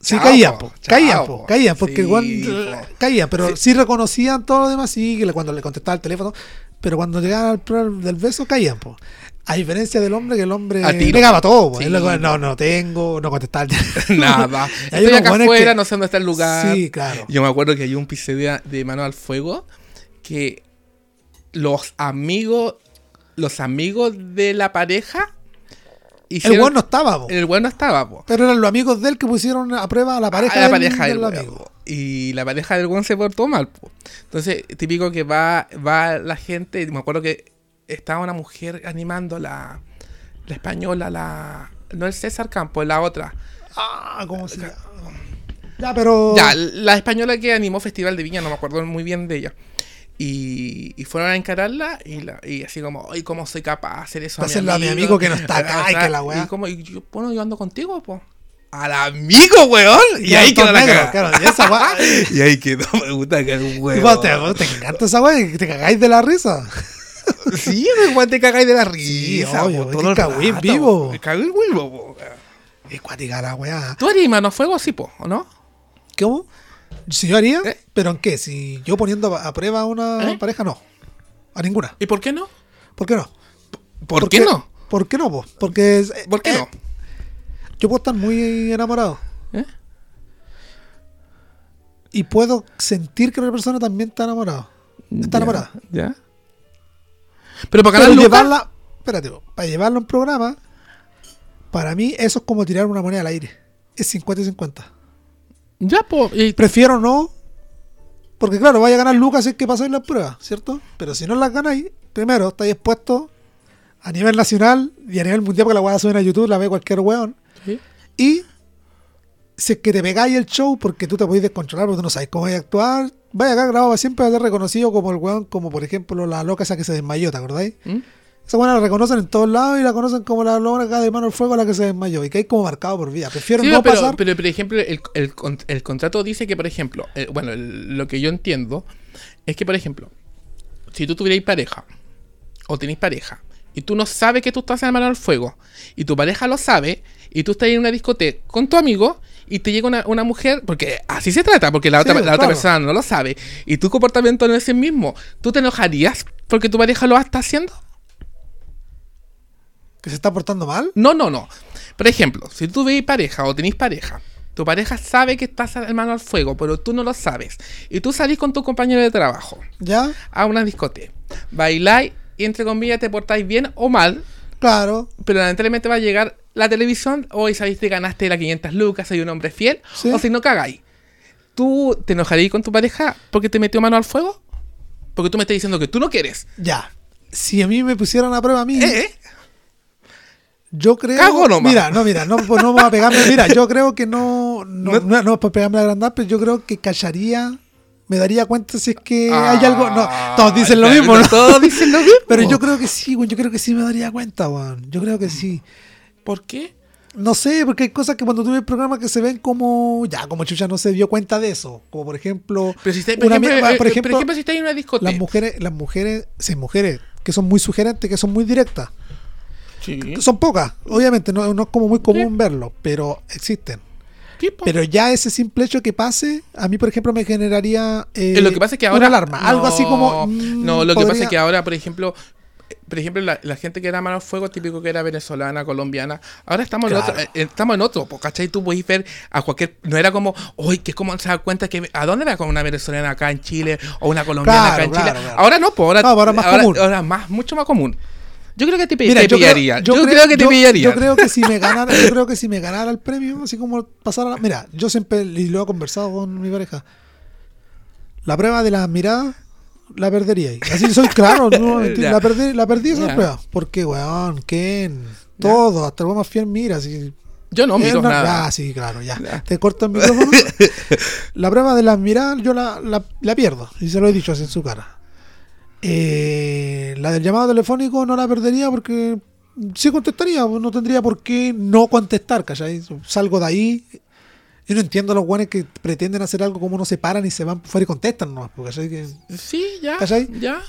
sí Chao, caían, po, chao, caían, po, caían, porque Sí, po. caían, pero Sí. sí. reconocían todo lo demás, sí, que cuando le contestaba el teléfono, pero cuando llegaban al prueba del beso, caían, po. A diferencia del hombre, que el hombre A tiro. negaba todo. Sí, po. no, no tengo, no teléfono. Nada. Hay Estoy acá afuera, que- no sé dónde está el lugar. Sí, claro. Yo me acuerdo que hay un episodio de Mano al Fuego que los amigos, los amigos de la pareja El weón no estaba, po. el weón no estaba, po. Pero eran los amigos de él que pusieron a prueba a la pareja, a la del, pareja del del weón, amigo. po. Y la pareja del weón se portó mal, po. Entonces, típico que va, va la gente. Me acuerdo que estaba una mujer animando la, la española, la. No el César Campos, la otra. Ah, ¿cómo se llama? Ya, pero. Ya, la española que animó Festival de Viña, no me acuerdo muy bien de ella. Y, y fueron a encararla y, la, y así como, ay, ¿cómo soy capaz de hacer eso? Hacerlo a mi amigo que no está acá y que la weá. Y como, y yo, bueno, yo ando contigo, po. Al amigo, weón. Y ahí quedó la negro, cagada. claro, y esa weá. Y ahí quedó, me gusta que era un vos te, encanta esa weá te cagáis de la risa. Sí, igual te cagáis de la Sí, risa. obvio, es todo el cagüín vivo. po. Cagüín vivo, po. Es cuática la weá. ¿Tú harías mano a fuego, sí, po, o no? ¿Cómo? Si yo haría, ¿Eh? pero ¿en qué? Si yo poniendo a prueba a una ¿Eh? pareja, no. A ninguna. ¿Y por qué no? ¿Por qué no? ¿Por, qué no? ¿Por qué no, po? Porque. es- ¿Por qué eh, no? Yo puedo estar muy enamorado. ¿Eh? Y puedo sentir que la persona también está enamorada. Está enamorada. ¿Ya? Pero para ganar llevarla. Espérate, para llevarlo a un programa, para mí eso es como tirar una moneda al aire. Es 50 y 50. Ya, y- Prefiero no. Porque claro, vaya a ganar Lucas si es que pasáis las pruebas, ¿cierto? Pero si no las ganáis, primero estáis expuestos a nivel nacional y a nivel mundial, porque la weá suben a YouTube, la ve cualquier weón. Sí. Y si es que te pegáis el show porque tú te podéis descontrolar, porque tú no sabes cómo vais a actuar, vaya acá grabado siempre a ser reconocido como el weón, como por ejemplo la loca esa que se desmayó, ¿te acordáis? ¿Mm? Esa weona la reconocen en todos lados y la conocen como la loca de mano al fuego a la que se desmayó. Y que hay como marcado por vida. Prefiero Sí, no pero, pasar. pero, por ejemplo, el, el con- el contrato dice que, por ejemplo, el- bueno, lo que yo entiendo es que, por ejemplo, si tú tuvierais pareja o tenéis pareja y tú no sabes que tú estás en la mano al fuego y tu pareja lo sabe y tú estás en una discoteca con tu amigo y te llega una, una mujer, porque así se trata, porque la otra, la otra persona no lo sabe y tu comportamiento no es el mismo, ¿tú te enojarías porque tu pareja lo está haciendo? que se está portando mal. No, no, no. Por ejemplo, si tú veis pareja o tenéis pareja, tu pareja sabe que estás en mano al fuego, pero tú no lo sabes. Y tú salís con tu compañero de trabajo ¿Ya? a una discoteca. Bailáis y entre comillas te portáis bien o mal, Claro. pero lamentablemente va a llegar la televisión, hoy sabéis que ganaste las 500 lucas, soy un hombre fiel, Sí. o si no cagáis. ¿Tú te enojarías con tu pareja porque te metió mano al fuego? Porque tú me estás diciendo que tú no quieres. Ya. Si a mí me pusieran a prueba a mí, ¿Eh? yo creo. Cago nomás. Mira, no, mira, no, pues no me voy a pegarme. Mira, yo creo que no. No, No- no, no es por pegarme la grandad, pero yo creo que callaría. Me daría cuenta si es que hay algo. No, todos dicen lo Ah, mismo, ¿no? Todos dicen lo mismo. Pero yo creo que sí, güey. Yo creo que sí me daría cuenta, weón. Yo creo que sí. ¿Por qué? No sé, porque hay cosas que cuando tú ves programas que se ven como. Ya, como Chucha no se dio cuenta de eso. Como por ejemplo. Pero si está, por, una ejemplo, eh, por eh, ejemplo, por ejemplo, si está en una discoteca. las mujeres, las mujeres, sí, mujeres que son muy sugerentes, que son muy directas. Sí. Son pocas, obviamente, no, no es como muy común verlo, pero existen. Po. Pero ya ese simple hecho que pase, a mí, por ejemplo, me generaría. eh, lo que pasa es que ahora. Una alarma, algo así como. No, mm, no, lo que pasa podría- es que ahora, por ejemplo. Por ejemplo, la, la gente que era mano al fuego, típico que era venezolana, colombiana. Ahora estamos Claro. en otro. eh, estamos en otro, ¿cachai? Tú podés ver a cualquier. No era como, uy, que es como se da cuenta que. ¿A dónde va con una venezolana acá en Chile? O una colombiana Claro, acá en claro, Chile. Ahora no, pues ahora, No, ahora más común. ahora más, mucho más común. Yo creo que te, Mira, te yo creo- pillaría. Yo, yo creo, que te yo- pillaría. Yo creo que si me ganara, yo creo que si me ganara el premio, así como pasara. Mira, yo siempre, y lo he conversado con mi pareja, la prueba de las miradas la perdería. ahí. Así soy claro, no la perdí, la perdí esa Ya. prueba. Porque, weón, Ken, todo, hasta el más fiel mira. Yo no miro una- nada. Ah, sí, claro, ya. Te corto el micrófono. la prueba de las miradas yo la, la, la pierdo. Y se lo he dicho así en su cara. Eh, la del llamado telefónico no la perdería porque sí contestaría. pues, No tendría por qué no contestar, ¿cachai? Salgo de ahí. Y no entiendo a los guanes que pretenden hacer algo como no se paran y se van fuera y contestan nomás. porque, Sí, ya. ¿Cachai? Ya.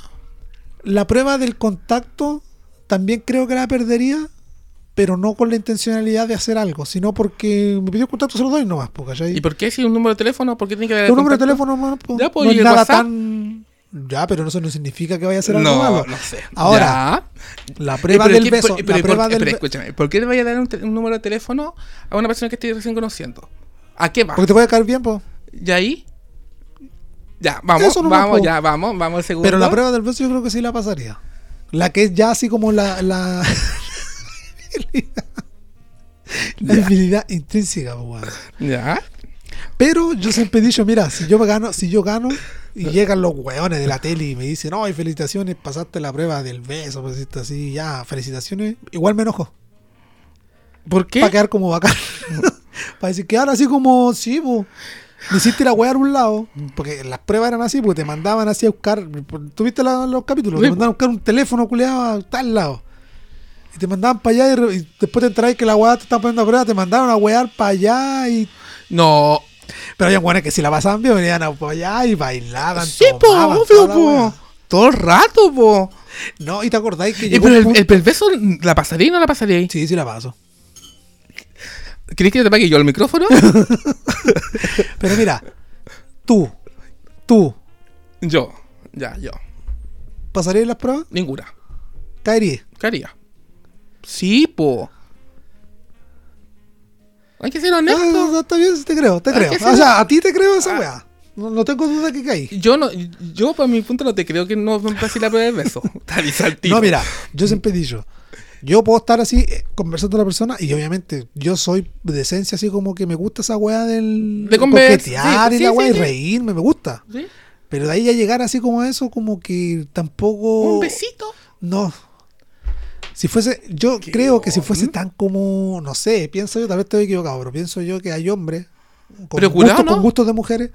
la prueba del contacto también creo que la perdería, pero no con la intencionalidad de hacer algo, sino porque me pidió contacto, se lo doy nomás, po, ¿cachai? ¿Y por qué si un número de teléfono? ¿Por qué tiene que dar un número de teléfono más, po. Ya, pues, no ¿y es nada WhatsApp? tan... Ya, pero eso no significa que vaya a ser algo No, malo. no sé. Ahora, Ya. la prueba Eh, pero del ¿qué- beso, prueba del pero be- escúchame, ¿por qué le vaya a dar un, un número de teléfono a una persona que estoy recién conociendo? ¿A qué va? porque te puede caer bien, po. ¿Y ahí? Ya, vamos, vamos, ya, vamos, vamos al segundo. Pero la prueba del beso yo creo que sí la pasaría. La que es ya así como la... la... La debilidad intrínseca, po, weón. ¿Ya? Pero yo siempre he dicho, mira, si yo gano, si yo gano y llegan los weones de la tele y me dicen, no, felicitaciones, pasaste la prueba del beso, pues esto así, ya, felicitaciones, igual me enojo. ¿Por qué? Para quedar como bacán. para decir que ahora así como, sí, pues. Hiciste la weá a un lado, porque las pruebas eran así, porque te mandaban así a buscar. ¿Tuviste los capítulos? Sí, Te mandaban a buscar un teléfono culeado a tal lado. Y te mandaban para allá y, después te enteráis que la weá te están poniendo a prueba, te mandaron a wear para allá y. No. Pero había weones que si la pasaban bien venían a para allá y bailaban. Sí, po, tomaban, obvio, toda la po. Todo el rato, po. No, y te acordáis que llegó pero el, el, ¿la pasaría y no la pasaría ahí? Sí, sí la paso. ¿Querés que te pague yo el micrófono? Pero mira, tú, tú, yo. Ya, yo. ¿pasarías las pruebas? Ninguna. Caerías. ¿Qué haría? Sí, po. Hay que ser honesto. Ah, está bien, te creo, te Hay creo. O sea, a ti te creo esa Ah. weá. No, no tengo duda que caí. Yo no, yo por mi punto no te creo que no me pase la prueba del beso. Te. No, mira, yo siempre he dicho, yo puedo estar así eh, conversando con la persona y obviamente yo soy de esencia así como que me gusta esa weá del De coquetear sí, y sí, la sí, weá y reírme, me gusta. Pero de ahí a llegar así como eso, como que tampoco... Un besito. No. Si fuese, yo ¿Qué creo que si fuese tan como, no sé, pienso yo, tal vez estoy equivocado, pero pienso yo que hay hombres con, Pero curado, gustos, ¿no? con gustos de mujeres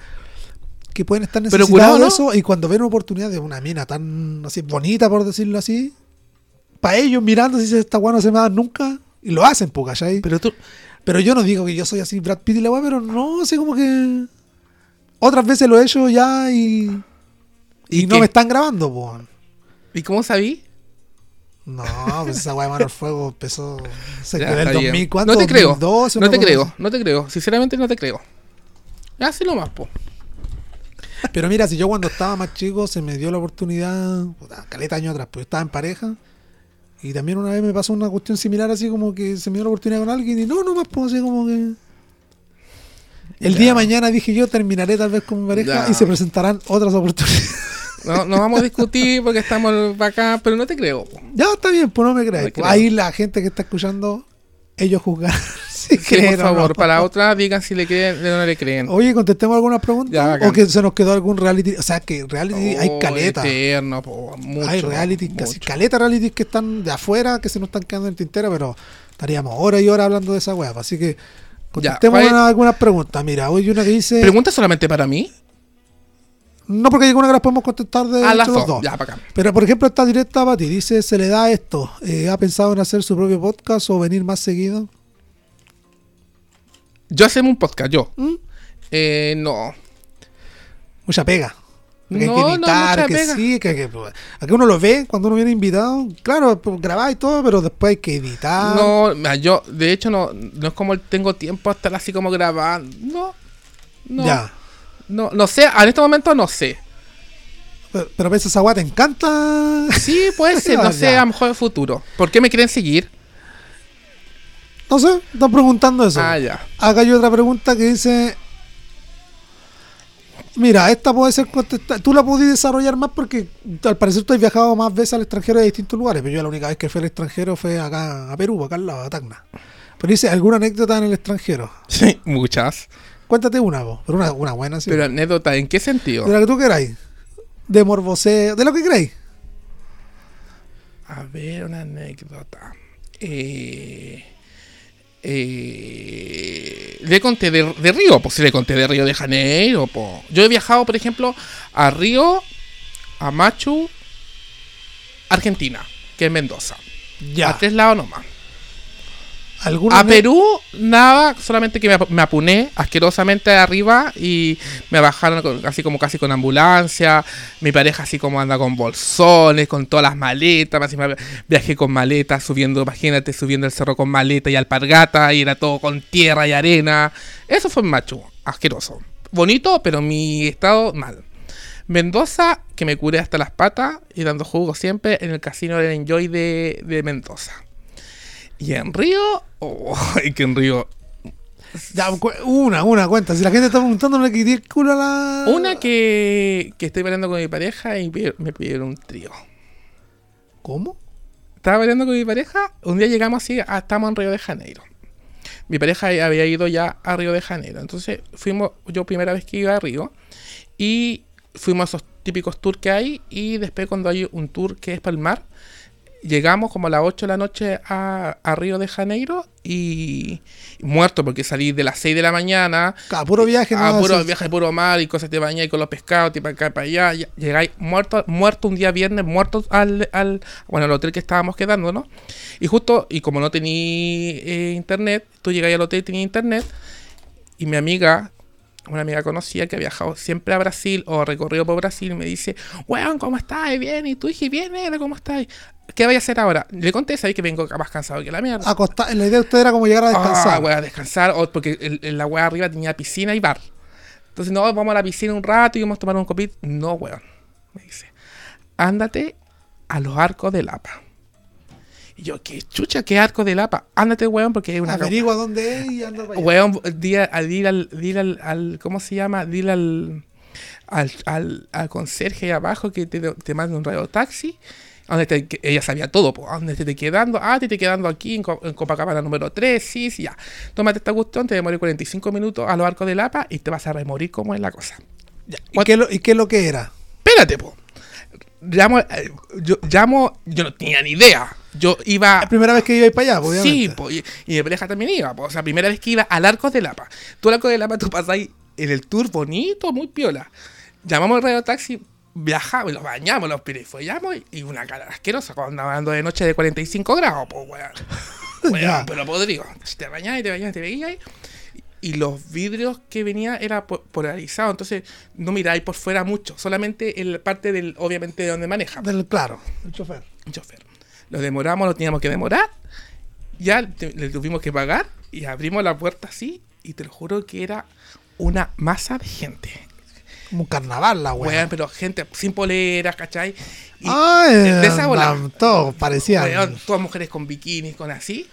que pueden estar Pero necesitados curado, de ¿no? eso y cuando ven una oportunidad de una mina tan así bonita, por decirlo así, para ellos mirando si esta weá no se me da nunca y lo hacen, pues, ¿cachai? Pero tú. Pero yo no digo que yo soy así Brad Pitt y la weá, pero no, así como que otras veces lo he hecho ya y, y, ¿Y no qué? me están grabando, pues. ¿Y cómo sabí? No, pues esa weá de Mano al Fuego empezó. Se Ya, quedó el está bien. 2000, ¿cuánto? No te creo. 2012, no te creo. No te creo. Sinceramente no te creo. Así nomás, po. Pero mira, si yo cuando estaba más chico se me dio la oportunidad, puta, caleta años atrás, pues yo estaba en pareja. Y también una vez me pasó una cuestión similar, así como que se me dio la oportunidad con alguien y no, no más, pues así como que. El Ya. día de mañana dije yo terminaré tal vez con mi pareja Ya. y se presentarán otras oportunidades. No, no vamos a discutir porque estamos acá, pero no te creo. po. ya está bien, pues no me creáis. No Pues ahí la gente que está escuchando, ellos juzgarán si Sí, creen por no. favor, para otra digan si le creen o no le creen. Oye, contestemos algunas preguntas. Ya, o que se nos quedó algún reality. O sea, que reality hay Oh, caleta. Eterno, po, mucho, hay reality, casi caleta reality que están de afuera, que se nos están quedando en el tintero, pero estaríamos horas y horas hablando de esa weá. Así que contestemos algunas preguntas. Mira, hoy hay una que dice. ¿Pregunta solamente para mí? No, porque alguna que las podemos contestar de las los dos. Ya, para acá. Pero por ejemplo, esta directa para ti. Dice: ¿se le da esto? Eh, ¿Ha pensado en hacer su propio podcast o venir más seguido? Yo hacemos un podcast, yo. ¿Mm? Eh, no. Mucha pega. Porque hay No, que no, editar, mucha que pega. sí, que, que aquí uno lo ve cuando uno viene invitado, claro, pues, grabar y todo, pero después hay que editar. No, yo, de hecho, no, no es como tengo tiempo a estar así como grabando. No. No. Ya. No, no sé, en este momento no sé. Pero, pero ves esa weá, te encanta. Sí, puede ser, no sé, a lo mejor en el futuro. ¿Por qué me quieren seguir? No sé, están preguntando eso. Ah, ya. Acá hay otra pregunta que dice. Mira, esta puede ser contestada. Tú la podés desarrollar más porque al parecer tú has viajado más veces al extranjero de distintos lugares. Pero yo la única vez que fui al extranjero fue acá a Perú, acá al lado, a Tacna. Pero dice, ¿alguna anécdota en el extranjero? Sí, muchas. Cuéntate una, vos. Pero una, una buena, sí. Pero anécdota, ¿en qué sentido? De la que tú queráis. De morboseo, de lo que queráis. A ver, una anécdota. Eh, eh, le conté de, de Río, pues sí le conté de Río de Janeiro. po. Yo he viajado, por ejemplo, a Río, a Machu, Argentina, que es Mendoza. Ya. A tres lados nomás. ¿Alguna A Perú, nada, solamente que me, ap- me apuné asquerosamente de arriba y me bajaron con- así como casi con ambulancia. Mi pareja así como anda con bolsones, con todas las maletas. Así me- viajé con maletas, subiendo, imagínate, subiendo el cerro con maleta y alpargata y era todo con tierra y arena. Eso fue en Machu, asqueroso. Bonito, pero mi estado mal. Mendoza, que me curé hasta las patas y dando jugo siempre en el casino del Enjoy de, de Mendoza. Y en Río, oh, es que en Río. Ya, una, una cuenta. Si la gente está preguntando, no le culo a la. Una que, que estoy bailando con mi pareja y me pidieron un trío. ¿Cómo? Estaba bailando con mi pareja, un día llegamos así, ah, estamos en Río de Janeiro. mi pareja había ido ya a Río de Janeiro. Entonces fuimos, yo primera vez que iba a Río, y fuimos a esos típicos tours que hay, y después cuando hay un tour que es para el mar, llegamos como a las 8 de la noche a, a Río de Janeiro y, muerto porque salí de las 6 de la mañana. A puro viaje, A ¿no? puro viaje, puro mar y cosas te bañáis con los pescados, tipo acá para allá. Llegáis muerto, muerto un día viernes, muertos al, al, bueno, al hotel que estábamos quedando, ¿no? Y justo, y como no tenía eh, internet, tú llegáis al hotel y tenías internet, y mi amiga, una amiga conocida que ha viajado siempre a Brasil o recorrido por Brasil, me dice, weón, ¿cómo estás? Bien, y tú dije, bien, negro, ¿cómo estás? ¿Qué voy a hacer ahora? Le conté, sabéis que vengo más cansado que la mierda. Acosta- la idea de usted era como llegar a descansar. Ah, descansar, o porque el- el- la weá arriba tenía piscina y bar. Entonces, no, vamos a la piscina un rato y vamos a tomar un copito. No, weón. Me dice, ándate a los arcos de Lapa. Y yo, ¿qué chucha? ¿Qué arco de Lapa? Ándate, weón, porque hay una... Averigua dónde es y anda para allá. Weón, dile, al- dile al, dile al, al- ¿Cómo se llama? Dile al, al, al, al conserje ahí abajo que te, te mande un radio taxi. Donde te- ella sabía todo, po, a ¿dónde te esté quedando? Ah, te esté quedando aquí en, en Copacabana número 3, sí, sí, ya. Tómate esta cuestión, te demoré 45 minutos a los arcos de Lapa y te vas a remorir como es la cosa. Ya, ¿Y, qué, lo- ¿Y qué es lo que era? Espérate, po. Llamo, eh, yo llamo, yo no tenía ni idea. Yo iba... La primera vez que iba a ir para allá, pues, Sí, obviamente. po, y, y mi pareja también iba. po. O sea, primera vez que iba al Arco de Lapa. Tú al Arco de Lapa, tú pasas ahí en el tour bonito, muy piola. Llamamos al radio taxi, viajamos, los bañamos, los pirifollamos y una cara asquerosa cuando andando de noche de 45 grados, pues, weón. Weón, Ya. pero podrido. Te bañabas y te bañabas y te veías. Y los vidrios que venía era po- polarizado, entonces no miráis por fuera mucho, solamente en la parte del, obviamente, de donde maneja. Del, claro, el chofer. chofer. Lo demoramos, lo teníamos que demorar. Ya te- le tuvimos que pagar y abrimos la puerta así. Y te lo juro que era una masa de gente. Como un carnaval la Weón, weá. pero gente sin poleras, ¿cachai? Y Ah, de esa bola. andan todos parecían. Weón, todas mujeres con bikinis, con así.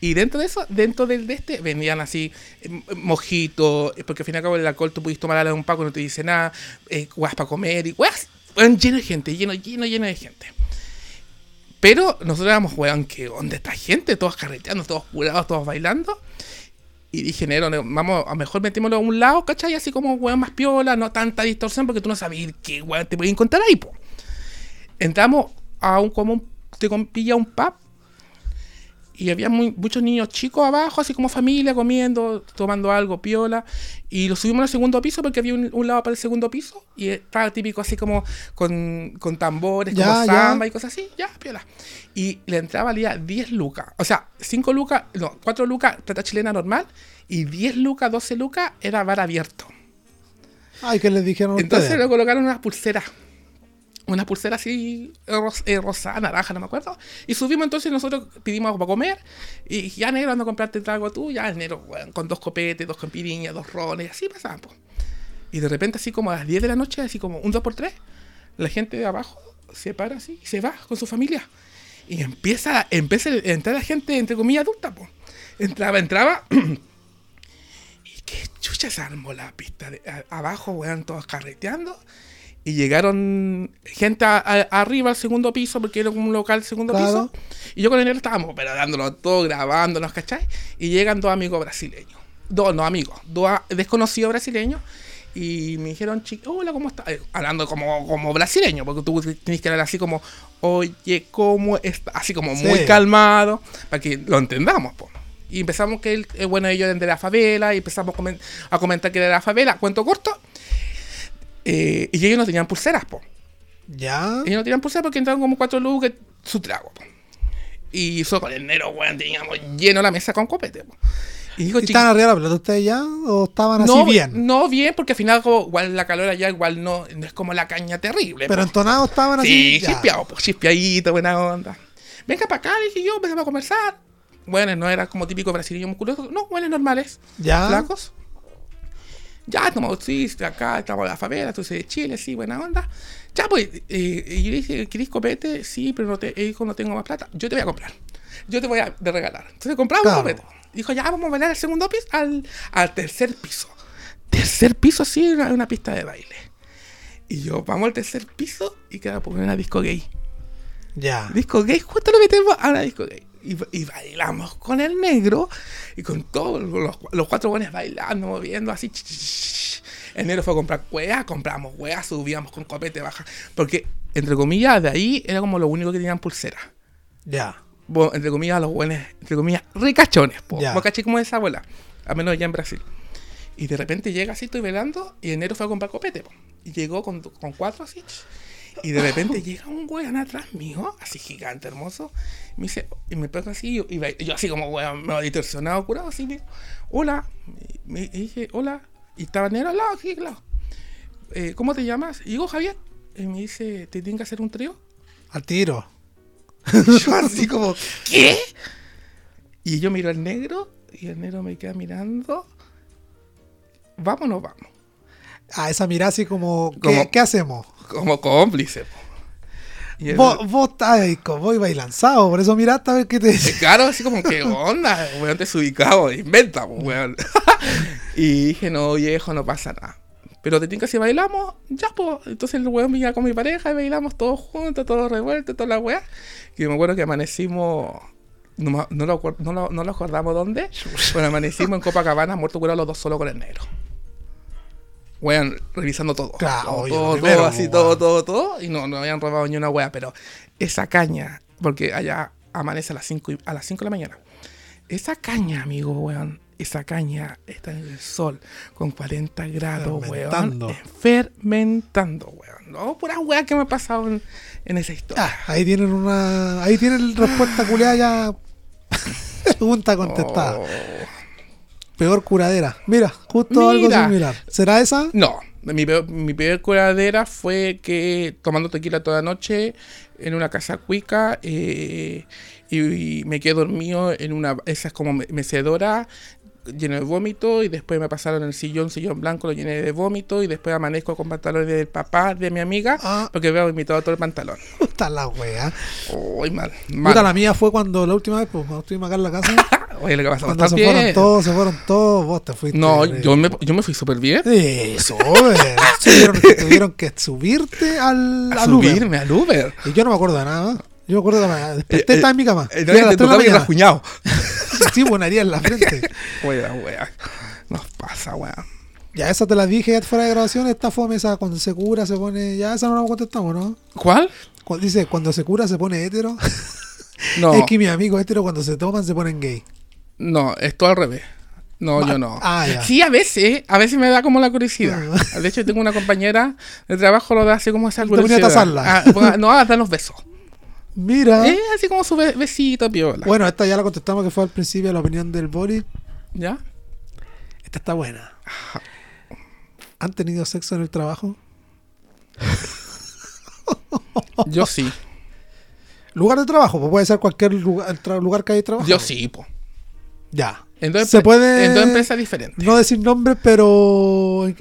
Y dentro de eso, dentro del de este, vendían así, eh, mojitos, eh, porque al fin y al cabo el alcohol tú pudiste tomar a un paco, no te dice nada, eh, guas para comer, y weón, lleno de gente, lleno, lleno, lleno de gente. Pero nosotros éramos, weón, que ¿dónde está gente? Todos carreteando, todos curados, todos bailando. Y dije, negro, ne- vamos, a mejor metémoslo a un lado, ¿cachai? Así como, weón, más piola, no tanta distorsión, porque tú no sabías qué, weón, te puedes encontrar ahí, po. Entramos a un, como un, te pilla un pub, y había muy- muchos niños chicos abajo, así como familia, comiendo, tomando algo, piola. Y lo subimos al segundo piso porque había un, un lado para el segundo piso. Y estaba típico así como con, con tambores, Ya, como ya. samba y cosas así. Ya, piola. Y la entrada valía 10 lucas. O sea, 5 lucas, no, 4 lucas plata chilena normal. Y 10 lucas, 12 lucas era bar abierto. Ay, que les dijeron Entonces ustedes? le colocaron unas pulseras. Unas pulseras así, eh, ros- eh, rosada, naranja, no me acuerdo. Y subimos entonces, nosotros pedimos algo para comer. Y ya negro ando a comprarte trago tú, ya negro, weón, con dos copetes, dos campiriñas, dos rones, así po. Y de repente, así como a las 10 de la noche, así como un 2x3, la gente de abajo se para así y se va con su familia. Y empieza, empieza a entrar la gente, entre comillas, adulta, po. Entraba, entraba. y qué chucha se armó la pista de, a- abajo, weón, todos carreteando. Y llegaron gente a- a- arriba al segundo piso, porque era como un local segundo Claro. piso. Y yo con el negro estábamos, pero dándolo todo, grabándonos, ¿cachai? Y llegan dos amigos brasileños. Dos, no amigos, dos desconocidos brasileños. Y me dijeron, hola, ¿cómo estás? Eh, Hablando como, como brasileño, porque tú tienes que hablar así como, oye, ¿cómo está? Así como muy Sí. calmado, para que lo entendamos, po. Y empezamos que, él, bueno, ellos eran de la favela, y empezamos a comentar que era de la favela, cuento corto. Eh, y ellos no tenían pulseras, po. Ya. Ellos no tenían pulseras porque entraron como cuatro lucas su trago, po. Y eso con el negro, weón, teníamos lleno la mesa con copete, po. Y digo, ¿Y ¿Estaban arriba de la pelota ustedes ya? ¿O estaban así no, bien? No bien, porque al final como, igual la calor allá igual no, no es como la caña terrible. Pero po. entonados estaban así. Sí, ya. chispeado, pues chispeadito, buena onda. Venga para acá, dije yo, empezamos a conversar. Bueno, no era como típico brasileño musculoso, no, buenos normales, Ya. flacos. Ya, sí, estoy acá, estamos en la favela, tú de Chile, sí, buena onda. Ya, pues, eh, y yo le dije, ¿querés copete? Sí, pero no te, él dijo, no tengo más plata. Yo te voy a comprar. Yo te voy a de regalar. Entonces compramos Claro. un copete. Dijo, ya, vamos a bailar al segundo piso, al, al tercer piso. Tercer piso, sí, una, una pista de baile. Y yo, vamos al tercer piso y queda por una disco gay. Ya. Disco gay, justo lo metemos a una disco gay. Y, y bailamos con el negro y con todos los, los cuatro buenos bailando, moviendo así. El negro fue a comprar hueá, compramos hueá, subíamos con copete baja. Porque, entre comillas, de ahí era como lo único que tenían pulsera. Ya. Bueno, entre comillas, los buenos, entre comillas, ricachones, po. Ya. ¿Vos caché como esa abuela? A menos allá en Brasil. Y de repente llega así, estoy velando, y el negro fue a comprar copete, po. Y llegó con, con cuatro así. Y de repente llega un weón atrás mío, así gigante, hermoso. Y me dice, y me pega así, y yo, y yo así como weón, me distorsionado, curado, así, me hola. Y me dije, hola. Y estaba negro al lado, aquí, claro. Eh, ¿Cómo te llamas? Y digo, Javier. Y me dice, ¿te tienen que hacer un trío? Al tiro. Yo así como, ¿qué? Y yo miro al negro y el negro me queda mirando. Vámonos, vamos. A esa mirada así como, ¿qué, Como- qué hacemos? Como cómplice. el- Vos, vos estás vos ibas lanzado, por eso miraste a ver qué te dice. Claro, así como, ¿qué onda? Weón, desubicado, inventa, weón. y dije, no, viejo, no pasa nada. Pero te tinca si bailamos, ya, pues. Entonces el weón venía con mi pareja y bailamos todos juntos, todos revueltos, toda la weá. Y me acuerdo que amanecimos. No, lo, no, lo, no lo acordamos dónde. Bueno, amanecimos en Copacabana, muerto curado los dos solo con el negro. Weón, revisando todo. Claro, todo, obvio, todo, primero, todo, así, todo, todo, todo. Y no, no habían robado ni una weá, pero esa caña, porque allá amanece a las 5 a las 5 de la mañana. Esa caña, amigo, weón. Esa caña está en el sol con 40 grados, Fermentando. weón. Fermentando, weón. No, pura weá que me ha pasado en, en esa historia. Ah, ahí tienen una. Ahí tienen respuesta culiada ya. Pregunta contestada. Oh. Peor curadera. Mira, justo algo Mira. similar. ¿Será esa? No, mi peor, mi peor curadera fue que tomando tequila toda noche en una casa cuica eh, y, y me quedé dormido en una, esas como me- mecedora lleno de vómito y después me pasaron el sillón, sillón blanco, lo llené de vómito y después amanezco con pantalones del papá de mi amiga Ah. porque había vomitado todo el pantalón. Puta la wea. Uy, mal, mal. Puta la mía fue cuando la última vez, pues cuando estuvimos acá en la casa. Oye, lo que pasó cuando se fueron todos, se fueron todos, vos te fuiste. No, eh, yo me, yo me fui súper bien. Eso, eh. tuvieron, que, tuvieron que subirte al, A al Uber. subirme al Uber. Y yo no me acuerdo de nada. Yo me acuerdo de la Desperté, Eh, estaba en mi cama. Eh, Fui a las te tres de la tocaba y. Sí, buena haría en la frente. Wea, wea. Nos pasa, wea. Ya, esa te la dije ya fuera de grabación. Esta fome, esa cuando se cura se pone. Ya, esa no la contestamos, ¿no? ¿Cuál? Cu- Dice, cuando se cura se pone hetero. No, Es que mis amigos hetero cuando se toman se ponen gay. no, es todo al revés. No, yo no. ah, ya. Sí, a veces, a veces me da como la curiosidad. De hecho, tengo una compañera de trabajo, lo da así como esa Te a curiosidad. tasarla. Ah, ponga- no, a dar los besos. Mira. Eh, así como su be- besito, piola. Bueno, esta ya la contestamos que fue al principio la opinión del Boris. ¿Ya? Esta está buena. ¿Han tenido sexo en el trabajo? Yo sí. Lugar de trabajo, pues puede ser cualquier lugar, lugar que hay trabajo. Yo sí, po. Ya. En dos, Se puede- en dos empresas diferentes. No decir nombres, pero.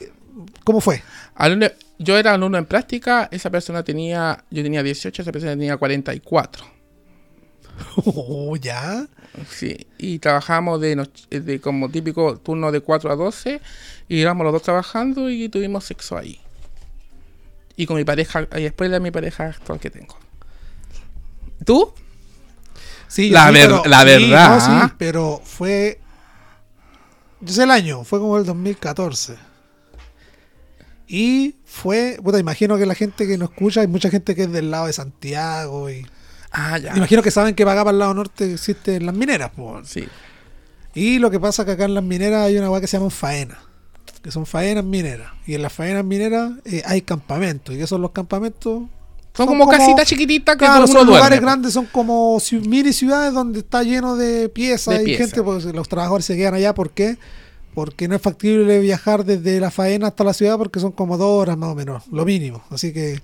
¿Cómo fue? Alumno- yo era alumno en práctica, esa persona tenía, yo tenía 18, esa persona tenía 44. Oh, ya. Sí, y trabajamos de, noche- de como típico turno de 4 a 12 y éramos los dos trabajando y tuvimos sexo ahí. Y con mi pareja, y después de mi pareja actual que tengo. ¿Tú? Sí, La sí, ver- pero- la sí, verdad. no, sí, pero fue. Yo sé el año, fue como el 2014. Y fue. Puta, imagino que la gente que nos escucha, hay mucha gente que es del lado de Santiago. y Ah, ya. Imagino que saben que para acá, para el lado norte, existen las mineras. pues. Sí. Y lo que pasa es que acá en las mineras hay una weá que se llama faena. Que son faenas mineras. Y en las faenas mineras eh, hay campamentos. ¿Y son los campamentos? Son, como, casitas chiquititas que Claro, son uno lugares duerme. grandes, son como mini ciudades donde está lleno de piezas De y gente, pues los trabajadores se quedan allá. ¿Por qué? Porque no es factible viajar desde la faena hasta la ciudad porque son como dos horas más o menos, lo mínimo. Así que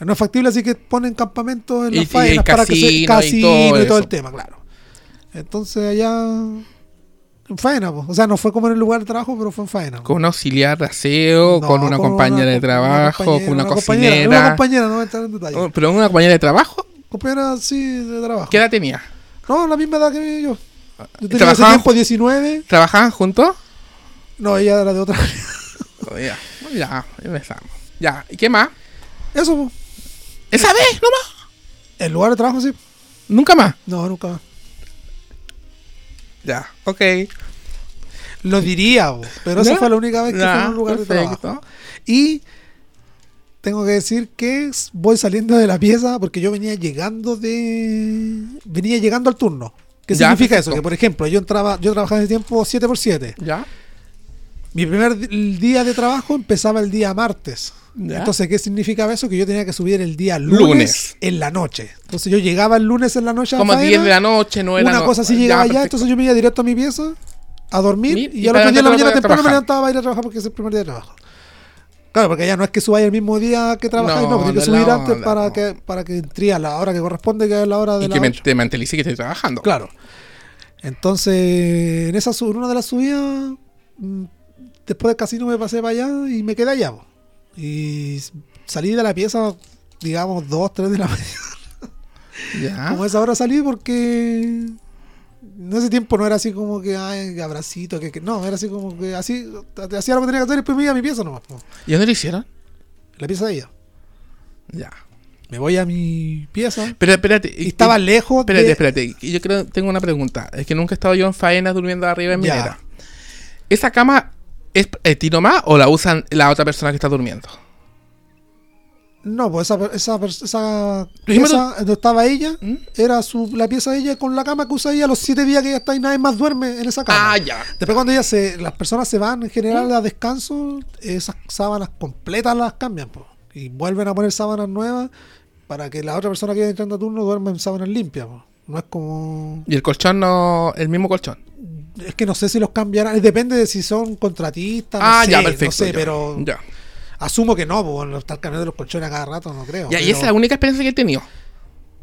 no es factible, así que ponen campamentos en Y- las y faenas para que se casino y casino todo y todo el tema, claro. Entonces allá en faena, pues. o sea, no fue como en el lugar de trabajo, pero fue en faena. Con un auxiliar de aseo, No, con una compañera de con una trabajo, compañera, con una, compañera, cocinera. Una compañera, no voy a entrar en detalle. Oh, Pero una compañera de trabajo, Compañera, sí, de trabajo. ¿qué edad tenía? No, la misma edad que yo. Yo tenía ese ¿Trabajaban tiempo 19. ¿Trabajaban juntos? No, ella era de otra. Oh, ya, ya, empezamos. Ya, ¿y qué más? Eso, po. ¿Esa vez? ¿No más? el lugar de trabajo, sí. ¿Nunca más? No, nunca más. Ya, ok. Lo diría, bo, pero esa fue la única vez que fui a un lugar de trabajo. Y tengo que decir que voy saliendo de la pieza porque yo venía llegando de. Venía llegando al turno. ¿Qué Ya, significa perfecto. eso? Que por ejemplo, yo entraba, yo trabajaba en ese tiempo 7x7. ¿Ya? Mi primer día de trabajo empezaba el día martes. Ya. Entonces, ¿qué significaba eso? Que yo tenía que subir el día lunes, Lunes. en la noche. Entonces yo llegaba el lunes en la noche a Como faena, 10 de la noche, no era. una no- cosa así ya, llegaba allá, perfecto. entonces yo me iba directo a mi pieza a dormir Mir- y, y al otro día en la mañana temprano me levantaba para ir a trabajar porque es el primer día de trabajo. Claro, porque allá no es que subáis el mismo día que trabajáis, no, No, porque hay que subir la antes onda, para no. que para que entre a la hora que corresponde, que es la hora de Y la que me, ocho. te mantelice que estoy trabajando. Claro. Entonces, en esa en una de las subidas, mm, después del casino me pasé para allá y me quedé allá. po. Y salí de la pieza, digamos, 2, 3 de la mañana. Ya. Como esa hora salí porque en ese tiempo no era así como que, ay, abracito, que, que- no, era así como que así, hacía lo que tenía que hacer y después me iba a mi pieza nomás. po. ¿Y dónde lo hicieron? La pieza de ella. Ya. Me voy a mi pieza Pero espérate. y estaba lejos Espérate, de... espérate. Yo creo tengo una pregunta. Es que nunca he estado yo en faena durmiendo arriba en minera. ¿Esa cama es eh, tiro más o la usan la otra persona que está durmiendo? No, pues esa, esa, esa pieza donde estaba ella ¿Mm? era su, la pieza de ella con la cama que usa ella los siete días que ella está y nadie más duerme en esa cama. Ah, ya. Después cuando ella se, las personas se van en general a descanso, esas sábanas completas las cambian po, y vuelven a poner sábanas nuevas para que la otra persona que vaya entrando a turno duerma en sábanas limpias. po. No es como... Y el colchón no. El mismo colchón. Es que no sé si los cambiarán, depende de si son contratistas, no ah, sé, ya, perfecto. no sé, ya, pero Ya. asumo que no, porque estar cambiando los colchones a cada rato, no creo. Ya, y esa es la única experiencia que he tenido.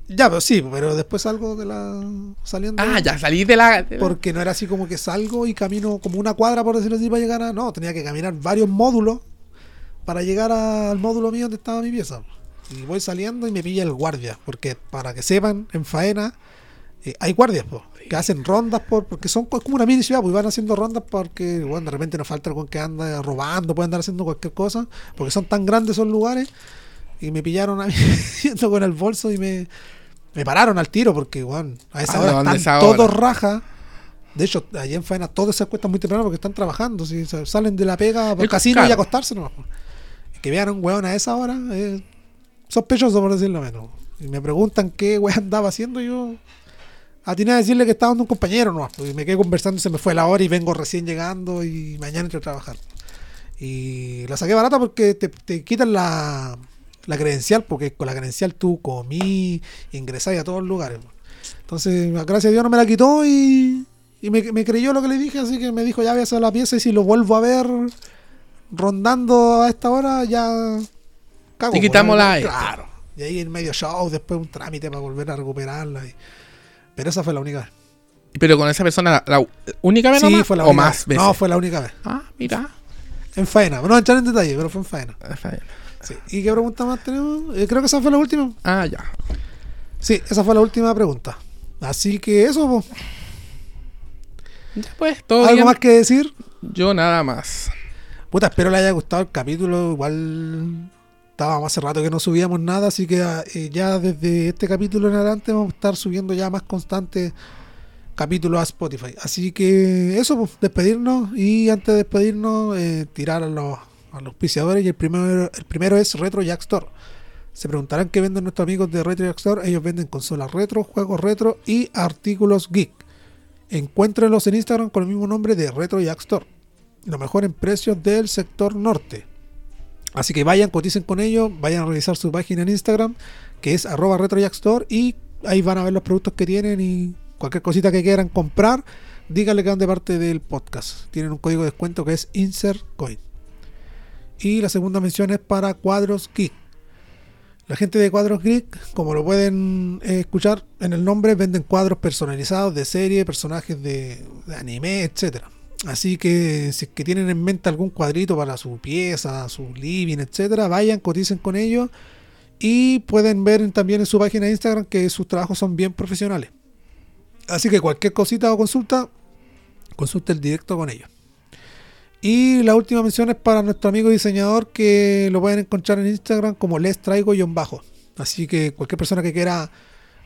Ya, pero sí, pero después salgo de la. saliendo. Ah, ya, salí de la- Porque no era así como que salgo y camino como una cuadra, por decirlo así, para llegar a. No, tenía que caminar varios módulos para llegar al módulo mío donde estaba mi pieza. Y voy saliendo y me pilla el guardia. Porque para que sepan, en faena eh, hay guardias, po, que hacen rondas por, porque son co- como una mini ciudad, pues van haciendo rondas porque, bueno, de repente nos falta algún que anda robando, puede andar haciendo cualquier cosa, porque son tan grandes esos lugares. Y me pillaron a mí yendo con el bolso y me, me pararon al tiro porque, bueno, a esa ¿A hora están esa hora? todos rajas. De hecho, allá en faena todos se acuestan muy temprano porque están trabajando. Si salen de la pega por El- casino y claro. acostarse nomás. Que vean a un weón a esa hora es sospechoso, por decirlo menos. Y me preguntan qué weón andaba haciendo. Yo atiné a decirle que estaba dando un compañero nomás. Porque me quedé conversando y se me fue la hora y vengo recién llegando y mañana entro a trabajar. Y la saqué barata porque te, te quitan la, la credencial, porque con la credencial tú comí, ingresás a todos los lugares. Entonces, gracias a Dios no me la quitó y, y me, me creyó lo que le dije, así que me dijo, ya voy a hacer la pieza y si lo vuelvo a ver rondando a esta hora, ya cago. Pues, quitamos ¿no? la. Claro. Y ahí en medio show, después un trámite para volver a recuperarla. y- Pero esa fue la única vez. Pero con esa persona, ¿la, la única vez Sí, nomás? fue la ¿O única más vez. veces? No, fue la única vez. Ah, mira. En faena. No entrar en detalle, pero fue en faena. Ah, faena. Sí. ¿Y qué pregunta más tenemos? Eh, creo que esa fue la última. Ah, ya. Sí, esa fue la última pregunta. Así que eso, po. Ya, pues, todo ¿algo bien. más que decir? Yo nada más. Puta, espero le haya gustado el capítulo. Igual estábamos hace rato que no subíamos nada, así que eh, ya desde este capítulo en adelante vamos a estar subiendo ya más constante capítulos a Spotify. Así que eso, pues, despedirnos y antes de despedirnos, eh, tirar a los, a los auspiciadores. Y el primero, el primero es Retro Jack Store. Se preguntarán qué venden nuestros amigos de Retro Jack Store. Ellos venden consolas retro, juegos retro y artículos geek. Encuéntrenlos en Instagram con el mismo nombre de Retro Jack Store. Lo mejor en precios del sector norte. Así que vayan, coticen con ellos, vayan a revisar su página en Instagram, que es arroba retrojackstore, y ahí van a ver los productos que tienen y cualquier cosita que quieran comprar, díganle que van de parte del podcast. Tienen un código de descuento que es InsertCoin. Y la segunda mención es para Cuadros Geek. La gente de Cuadros Geek, como lo pueden eh, escuchar en el nombre, venden cuadros personalizados de serie, personajes de, anime, etcétera. Así que si es que tienen en mente algún cuadrito para su pieza, su living, etcétera, vayan, coticen con ellos y pueden ver también en su página de Instagram que sus trabajos son bien profesionales. Así que cualquier cosita o consulta, consulte el directo con ellos. Y la última mención es para nuestro amigo diseñador que lo pueden encontrar en Instagram como les traigo guion bajo. Así que cualquier persona que quiera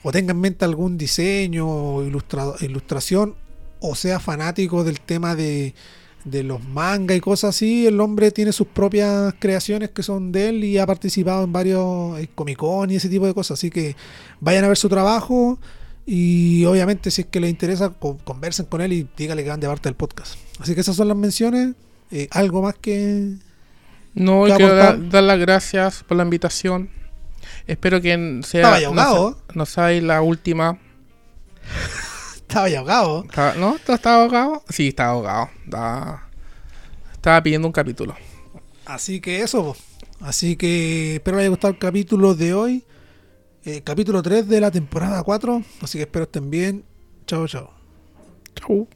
o tenga en mente algún diseño o ilustración o sea fanático del tema de, de los manga y cosas así, el hombre tiene sus propias creaciones que son de él y ha participado en varios eh, Comic Con y ese tipo de cosas. Así que vayan a ver su trabajo y obviamente si es que les interesa, con- conversen con él y díganle que van de parte del podcast. Así que esas son las menciones. Eh, algo más que... No, y ¿Qué quiero dar, las gracias por la invitación. Espero que sea, no, sea- no sea la última. Estaba ya ahogado. Estaba- ¿No? ¿Tú ¿Estaba ahogado? Sí, estaba ahogado. Estaba, estaba pidiendo un capítulo. Así que eso. Así que espero les haya gustado el capítulo de hoy. eh, capítulo 3 de la temporada 4. Así que espero estén bien. Chao, chao. Chau.